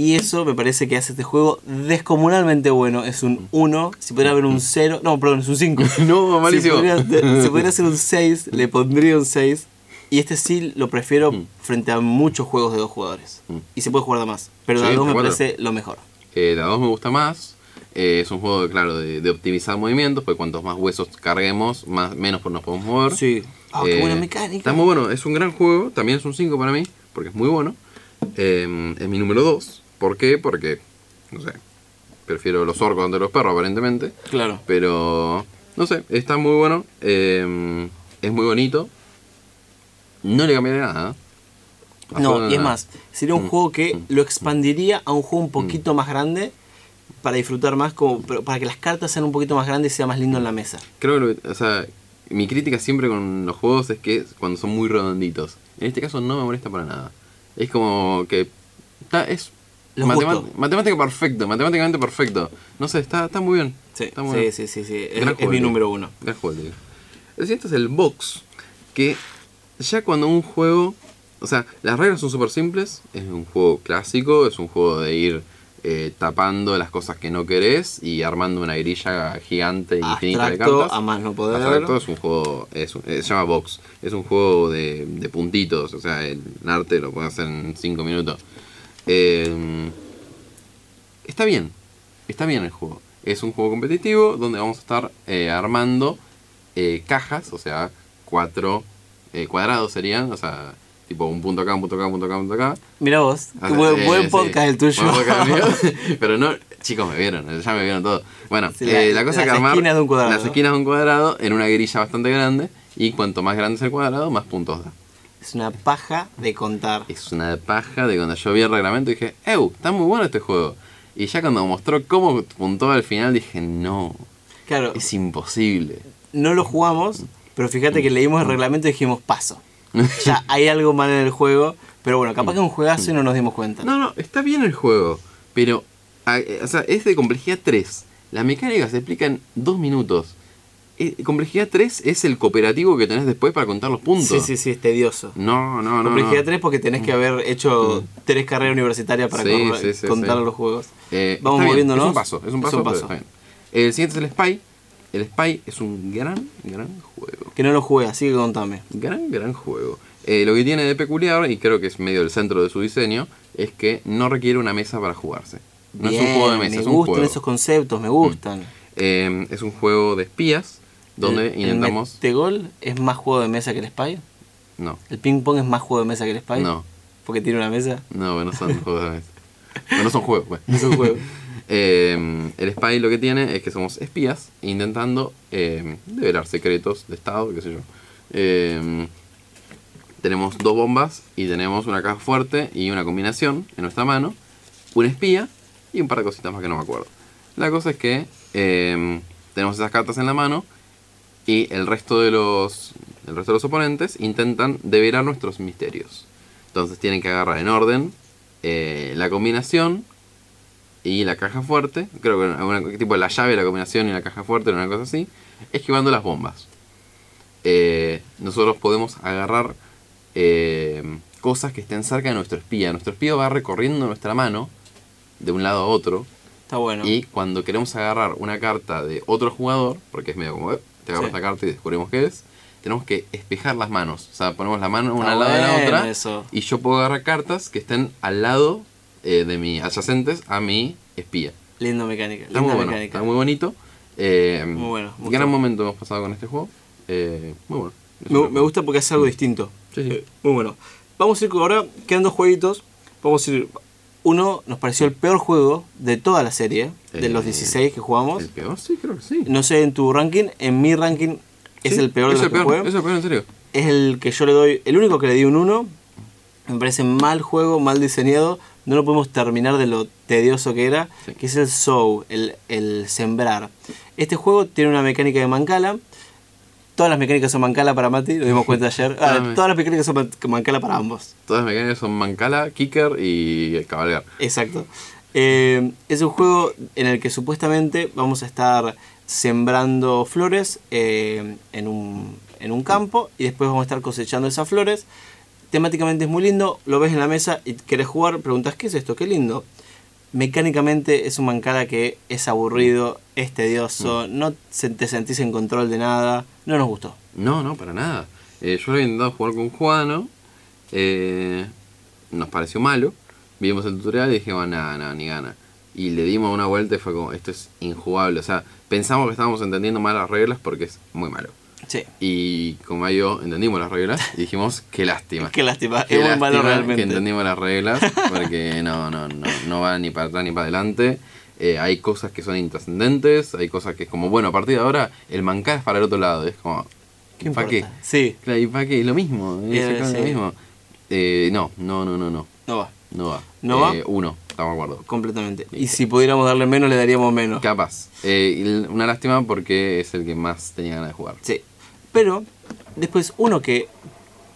[SPEAKER 1] Y eso me parece que hace este juego descomunalmente bueno. Es un 1, si pudiera haber un 0, no, perdón, es un 5. <laughs>
[SPEAKER 2] No, malísimo.
[SPEAKER 1] Si pudiera, <laughs> si pudiera hacer un 6, le pondría un 6. Y este sí lo prefiero
[SPEAKER 2] Mm.
[SPEAKER 1] frente a muchos juegos de dos jugadores.
[SPEAKER 2] Mm.
[SPEAKER 1] Y se puede jugar de más. Pero
[SPEAKER 2] Sí,
[SPEAKER 1] de a dos me
[SPEAKER 2] de acuerdo.
[SPEAKER 1] parece lo mejor.
[SPEAKER 2] Eh, la 2 me gusta más. Eh, es un juego, claro, de, de optimizar movimientos, porque cuantos más huesos carguemos, más, menos nos podemos mover.
[SPEAKER 1] Sí. Ah, qué
[SPEAKER 2] Eh,
[SPEAKER 1] buena mecánica.
[SPEAKER 2] Está muy bueno, es un gran juego, también es un 5 para mí, porque es muy bueno. Eh, es mi número 2. ¿Por qué? Porque, no sé, prefiero los orcos ante los perros aparentemente.
[SPEAKER 1] Claro.
[SPEAKER 2] Pero, no sé, está muy bueno. eh, es muy bonito. No le cambiaré nada.
[SPEAKER 1] No,
[SPEAKER 2] Absolutamente
[SPEAKER 1] y es
[SPEAKER 2] nada.
[SPEAKER 1] más, sería un
[SPEAKER 2] Mm,
[SPEAKER 1] juego que
[SPEAKER 2] mm,
[SPEAKER 1] lo expandiría a un juego un poquito más grande para disfrutar más, como, pero para que las cartas sean un poquito más grandes y sea más lindo en la mesa.
[SPEAKER 2] Creo que, lo- o sea, mi crítica siempre con los juegos es que cuando son muy redonditos. En este caso no me molesta para nada. Es como que está, es
[SPEAKER 1] Gustos.
[SPEAKER 2] matemática perfecto, matemáticamente perfecto. No sé, está, está muy bien.
[SPEAKER 1] Sí,
[SPEAKER 2] Está muy
[SPEAKER 1] sí,
[SPEAKER 2] bien.
[SPEAKER 1] sí, sí, sí. Es, mi número uno.
[SPEAKER 2] Gran juego. El siguiente es el box. Que ya cuando un juego. O sea, las reglas son súper simples. Es un juego clásico. Es un juego de ir eh, tapando las cosas que no querés y armando una grilla gigante e infinita de cartas.
[SPEAKER 1] a más no poder.
[SPEAKER 2] Abstracto es un juego, es un- eh, se llama Box, es un juego de, de puntitos, o sea, el arte lo pueden hacer en 5 minutos. Eh, está bien, está bien el juego. Es un juego competitivo donde vamos a estar eh, armando eh, cajas, o sea, cuatro eh, cuadrados serían, o sea, tipo un punto acá, un punto acá, un punto acá, un punto acá.
[SPEAKER 1] Mira vos, buen,
[SPEAKER 2] eh, sí.
[SPEAKER 1] podcast el tuyo.
[SPEAKER 2] Buen podcast el mío. <laughs> Pero no, chicos, me vieron, ya me vieron todo. Bueno,
[SPEAKER 1] Sí, la-
[SPEAKER 2] la, cosa que armar
[SPEAKER 1] esquinas de un cuadrado.
[SPEAKER 2] las esquinas de un cuadrado en una grilla bastante grande y cuanto más grande es el cuadrado, más puntos da.
[SPEAKER 1] Es una paja de contar.
[SPEAKER 2] Es una paja de cuando yo vi el reglamento dije, ¡Ew! Está muy bueno este juego. Y ya cuando mostró cómo puntuaba al final dije, no,
[SPEAKER 1] Claro,
[SPEAKER 2] es imposible.
[SPEAKER 1] no lo jugamos, pero fíjate que leímos el reglamento y dijimos paso. <laughs> Ya hay algo mal en el juego, pero bueno, capaz que un juegazo y no nos dimos cuenta.
[SPEAKER 2] No, no, está bien el juego, pero, eh, o sea, es de complejidad 3. Las mecánicas se explican en 2 minutos. Eh, complejidad 3 es el cooperativo que tenés después para contar los puntos.
[SPEAKER 1] Sí, sí, sí, es tedioso.
[SPEAKER 2] No, no, no.
[SPEAKER 1] Complejidad
[SPEAKER 2] no.
[SPEAKER 1] 3 porque tenés que haber hecho tres carreras universitarias para
[SPEAKER 2] Sí,
[SPEAKER 1] correr-
[SPEAKER 2] sí, sí,
[SPEAKER 1] contar los juegos.
[SPEAKER 2] Eh,
[SPEAKER 1] Vamos moviéndonos.
[SPEAKER 2] Es un paso, es un paso. El siguiente es el Spy. El Spy es un gran, gran juego.
[SPEAKER 1] Que no lo jugué, así que contame.
[SPEAKER 2] Gran, gran juego. Eh, lo que tiene de peculiar, y creo que es medio el centro de su diseño, es que no requiere una mesa para jugarse. No es un juego de mesa,
[SPEAKER 1] me
[SPEAKER 2] es un
[SPEAKER 1] gustan
[SPEAKER 2] juego.
[SPEAKER 1] esos conceptos, me gustan.
[SPEAKER 2] Eh, es un juego de espías donde
[SPEAKER 1] El-
[SPEAKER 2] intentamos.
[SPEAKER 1] ¿El Metegol es más juego de mesa que el Spy?
[SPEAKER 2] No,
[SPEAKER 1] ¿El ping pong es más juego de mesa que el Spy?
[SPEAKER 2] no,
[SPEAKER 1] Porque tiene una mesa.
[SPEAKER 2] no, bueno, son <laughs> juegos de mesa. Bueno, no son juegos, pues.
[SPEAKER 1] Es un juego. <laughs>
[SPEAKER 2] Eh, el spy lo que tiene es que somos espías intentando eh, develar secretos de Estado, qué sé yo. Eh, tenemos dos bombas y tenemos una caja fuerte y una combinación en nuestra mano, un espía y un par de cositas más que no me acuerdo. La cosa es que tenemos esas cartas en la mano y el resto de los el resto de los oponentes intentan develar nuestros misterios. Entonces tienen que agarrar en orden eh, la combinación y la caja fuerte, creo que alguna, tipo la llave, la combinación y la caja fuerte, una cosa así, esquivando las bombas. Eh, nosotros podemos agarrar eh, cosas que estén cerca de nuestro espía. Nuestro espía va recorriendo nuestra mano de un lado a otro
[SPEAKER 1] Está bueno.
[SPEAKER 2] y cuando queremos agarrar una carta de otro jugador, porque es medio como, eh, te
[SPEAKER 1] Sí.
[SPEAKER 2] carta y descubrimos qué es, tenemos que espejar las manos. O sea, ponemos la mano una al lado de la otra
[SPEAKER 1] eso.
[SPEAKER 2] y yo puedo agarrar cartas que estén al lado eh, de mi, adyacentes a mi espía.
[SPEAKER 1] Linda mecánica.
[SPEAKER 2] Está
[SPEAKER 1] linda
[SPEAKER 2] muy bueno,
[SPEAKER 1] mecánica.
[SPEAKER 2] está muy bonito. Eh,
[SPEAKER 1] Muy bueno,
[SPEAKER 2] gran momento hemos pasado con este juego. Eh, muy bueno. Es
[SPEAKER 1] Me, gusta porque hace algo distinto.
[SPEAKER 2] Sí, sí.
[SPEAKER 1] Eh, muy bueno. Vamos a ir con ahora, quedan dos jueguitos. Vamos a ir. Uno nos pareció el peor juego de toda la serie, de
[SPEAKER 2] Eh,
[SPEAKER 1] los 16 que jugamos.
[SPEAKER 2] ¿El peor? Sí, creo que sí.
[SPEAKER 1] No sé en tu ranking, en mi ranking es
[SPEAKER 2] Sí,
[SPEAKER 1] el peor de los
[SPEAKER 2] el
[SPEAKER 1] que
[SPEAKER 2] peor,
[SPEAKER 1] jugué.
[SPEAKER 2] Es el peor, en serio.
[SPEAKER 1] Es el que yo le doy, el único que le di un 1. Me parece mal juego, mal diseñado. No lo podemos terminar de lo tedioso que era,
[SPEAKER 2] Sí.
[SPEAKER 1] que es el sow, el, el sembrar. Este juego tiene una mecánica de mancala. Todas las mecánicas son mancala para Mati, nos dimos cuenta ayer. Ah,
[SPEAKER 2] Todas
[SPEAKER 1] las mecánicas son man- mancala para ambos.
[SPEAKER 2] Todas las mecánicas son mancala, kicker y cabalgar.
[SPEAKER 1] Exacto. Eh, es un juego en el que supuestamente vamos a estar sembrando flores eh, en, un, en un campo y después vamos a estar cosechando esas flores. Temáticamente es muy lindo, lo ves en la mesa y querés jugar, preguntas, ¿qué es esto? Qué lindo. Mecánicamente es un mancala que es aburrido, es tedioso, no se- te sentís en control de nada, no nos gustó.
[SPEAKER 2] No, no, para nada. Eh, yo lo había intentado jugar con Juano. eh, nos pareció malo. Vimos el tutorial y dijimos, nada, nada, ni gana. Y le dimos una vuelta y fue como, esto es injugable. O sea, pensamos que estábamos entendiendo mal las reglas porque es muy malo.
[SPEAKER 1] Sí,
[SPEAKER 2] Y como yo entendimos las reglas y dijimos, qué lástima.
[SPEAKER 1] qué lástima,
[SPEAKER 2] Qué
[SPEAKER 1] es muy malo realmente.
[SPEAKER 2] que entendimos las reglas porque no, no, no, no va ni para atrás ni para adelante. Eh, hay cosas que son intrascendentes, hay cosas que es como, bueno, a partir de ahora el mancar es para el otro lado. Es como,
[SPEAKER 1] ¿Qué
[SPEAKER 2] ¿para qué?
[SPEAKER 1] Sí,
[SPEAKER 2] Claro, ¿y para qué? Lo mismo,
[SPEAKER 1] Eh, sí.
[SPEAKER 2] lo mismo. Eh, no, no, no, no, no,
[SPEAKER 1] no va,
[SPEAKER 2] no va.
[SPEAKER 1] ¿No va?
[SPEAKER 2] Eh, Uno, estamos de acuerdo.
[SPEAKER 1] completamente. Y si pudiéramos darle menos, le daríamos menos.
[SPEAKER 2] Capaz. Eh, una lástima porque es el que más tenía ganas de jugar.
[SPEAKER 1] Sí. Pero, después uno que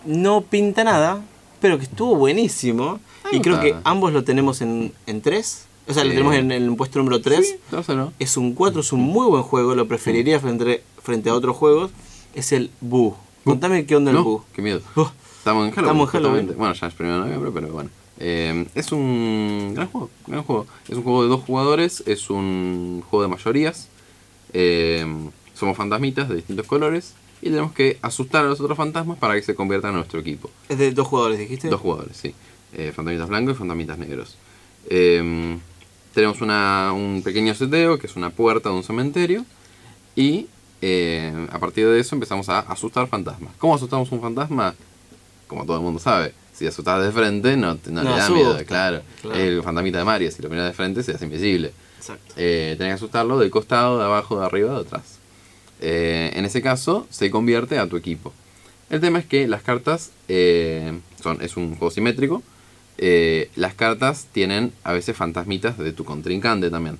[SPEAKER 1] no pinta nada, pero que estuvo buenísimo. Y creo que ambos lo tenemos en, en 3. O sea, lo
[SPEAKER 2] Eh,
[SPEAKER 1] tenemos en el puesto número 3.
[SPEAKER 2] Sí, dárselo.
[SPEAKER 1] Es un 4, es un muy buen juego, lo preferiría frente, frente a otros juegos. Es el Boo. Contame qué onda el
[SPEAKER 2] No,
[SPEAKER 1] Boo.
[SPEAKER 2] qué miedo.
[SPEAKER 1] Oh,
[SPEAKER 2] Estamos en Halloween.
[SPEAKER 1] Estamos en Halloween.
[SPEAKER 2] Bueno, ya es primero de noviembre, pero bueno. Eh, es un gran juego, gran juego. Es un juego de dos jugadores, es un juego de mayorías. Eh, somos fantasmitas de distintos colores y tenemos que asustar a los otros fantasmas para que se conviertan en nuestro equipo.
[SPEAKER 1] es de dos jugadores, dijiste.
[SPEAKER 2] Dos jugadores, sí. Eh, fantasmitas blancos y fantasmitas negros. Eh, tenemos una, un pequeño seteo, que es una puerta de un cementerio. Y eh, a partir de eso empezamos a asustar fantasmas. ¿Cómo asustamos un fantasma? Como todo el mundo sabe. Si asustas de frente, no, no
[SPEAKER 1] No
[SPEAKER 2] le da miedo, claro.
[SPEAKER 1] claro.
[SPEAKER 2] El fantasmita de Mario, si lo miras de frente, se hace invisible.
[SPEAKER 1] Exacto.
[SPEAKER 2] Eh, tenés que asustarlo del costado, de abajo, de arriba, de atrás. Eh, en ese caso, se convierte a tu equipo. El tema es que las cartas eh, son, es un juego simétrico. Eh, las cartas tienen a veces fantasmitas de tu contrincante también.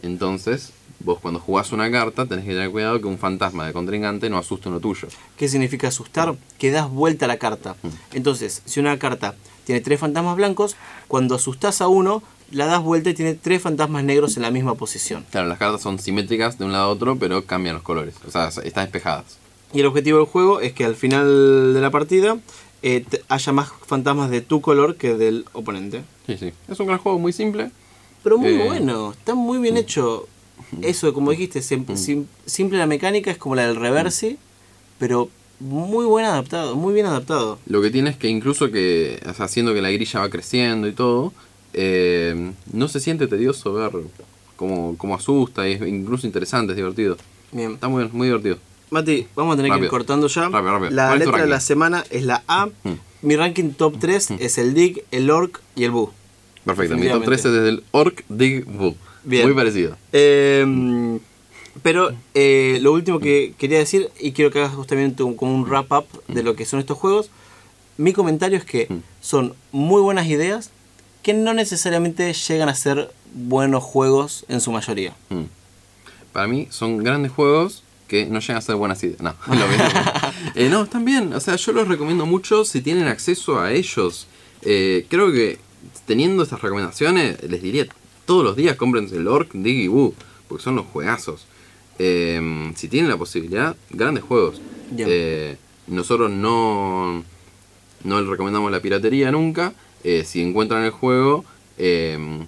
[SPEAKER 2] Entonces, vos cuando jugás una carta tenés que tener cuidado que un fantasma de contrincante no asuste uno tuyo.
[SPEAKER 1] ¿Qué significa asustar? Que das vuelta a la carta.
[SPEAKER 2] Mm.
[SPEAKER 1] Entonces, si una carta tiene tres fantasmas blancos, cuando asustás a uno, la das vuelta y tiene tres fantasmas negros en la misma posición.
[SPEAKER 2] Claro, las cartas son simétricas de un lado a otro, pero cambian los colores. O sea, están despejadas.
[SPEAKER 1] Y el objetivo del juego es que al final de la partida eh, haya más fantasmas de tu color que del oponente.
[SPEAKER 2] Sí, sí. Es un gran juego muy simple.
[SPEAKER 1] Pero muy
[SPEAKER 2] Eh,
[SPEAKER 1] bueno, está muy bien hecho. Eso, como dijiste, sim- sim- simple la mecánica es como la del Reversi, pero muy buen adaptado, muy bien adaptado.
[SPEAKER 2] Lo que tiene es que incluso que, o sea, haciendo que la grilla va creciendo y todo, eh, no se siente tedioso ver cómo, cómo asusta, y es incluso interesante, es divertido.
[SPEAKER 1] Bien.
[SPEAKER 2] Está muy, muy divertido.
[SPEAKER 1] Mati, vamos a tener que ir cortando ya.
[SPEAKER 2] Rápido, rápido.
[SPEAKER 1] La
[SPEAKER 2] ¿Cuál es tu
[SPEAKER 1] letra de la semana es la A.
[SPEAKER 2] Mm.
[SPEAKER 1] Mi ranking top 3 es el Dig, el Orc y el Boo.
[SPEAKER 2] Perfecto, mi top
[SPEAKER 1] Definitivamente.
[SPEAKER 2] 3 es desde el Orc Dig Boo.
[SPEAKER 1] Bien.
[SPEAKER 2] Muy parecido.
[SPEAKER 1] Eh, pero eh, lo último que quería decir, y quiero que hagas justamente un- como un wrap up de lo que son estos juegos, mi comentario es que
[SPEAKER 2] Mm.
[SPEAKER 1] son muy buenas ideas que no necesariamente llegan a ser buenos juegos en su mayoría.
[SPEAKER 2] Mm. Para mí son grandes juegos que no llegan a ser buenas ideas. No, <laughs> lo mismo. <laughs> Eh, no, están bien. O sea, yo los recomiendo mucho si tienen acceso a ellos. Eh, creo que teniendo estas recomendaciones, les diría todos los días cómprense el Orc, Dig y Boo, porque son los juegazos. Eh, si tienen la posibilidad, grandes juegos. Eh, nosotros no, no les recomendamos la piratería nunca. Eh, si encuentran el juego, eh, no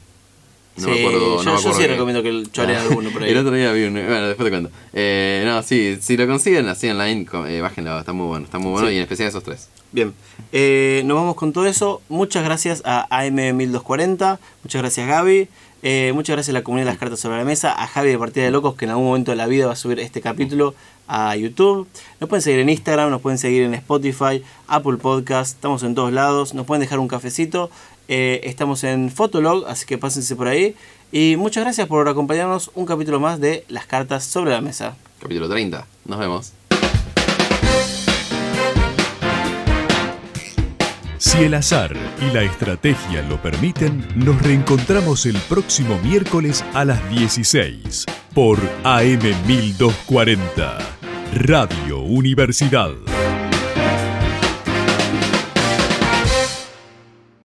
[SPEAKER 1] Sí,
[SPEAKER 2] me acuerdo.
[SPEAKER 1] yo,
[SPEAKER 2] no me
[SPEAKER 1] yo
[SPEAKER 2] acuerdo
[SPEAKER 1] sí
[SPEAKER 2] qué-
[SPEAKER 1] recomiendo que choreen
[SPEAKER 2] Ah,
[SPEAKER 1] alguno por <laughs> ahí.
[SPEAKER 2] El otro día vi un. Bueno, después te cuento. Eh, no, sí, si lo consiguen así online, eh, bájenlo, está muy bueno, está muy bueno
[SPEAKER 1] Sí.
[SPEAKER 2] y en especial esos tres.
[SPEAKER 1] Bien, eh, nos vamos con todo eso. Muchas gracias a AM1240, muchas gracias Gaby, eh, muchas gracias a la comunidad de las cartas sobre la mesa, a Javi de Partida de Locos que en algún momento de la vida va a subir este capítulo a YouTube. Nos pueden seguir en Instagram, nos pueden seguir en Spotify, Apple Podcast, estamos en todos lados, nos pueden dejar un cafecito. eh, estamos en Fotolog, así que pásense por ahí. Y muchas gracias por acompañarnos un capítulo más de Las cartas sobre la mesa.
[SPEAKER 2] Capítulo 30. Nos vemos.
[SPEAKER 3] Si el azar y la estrategia lo permiten, nos reencontramos el próximo miércoles a las 16 por AM1240, Radio Universidad.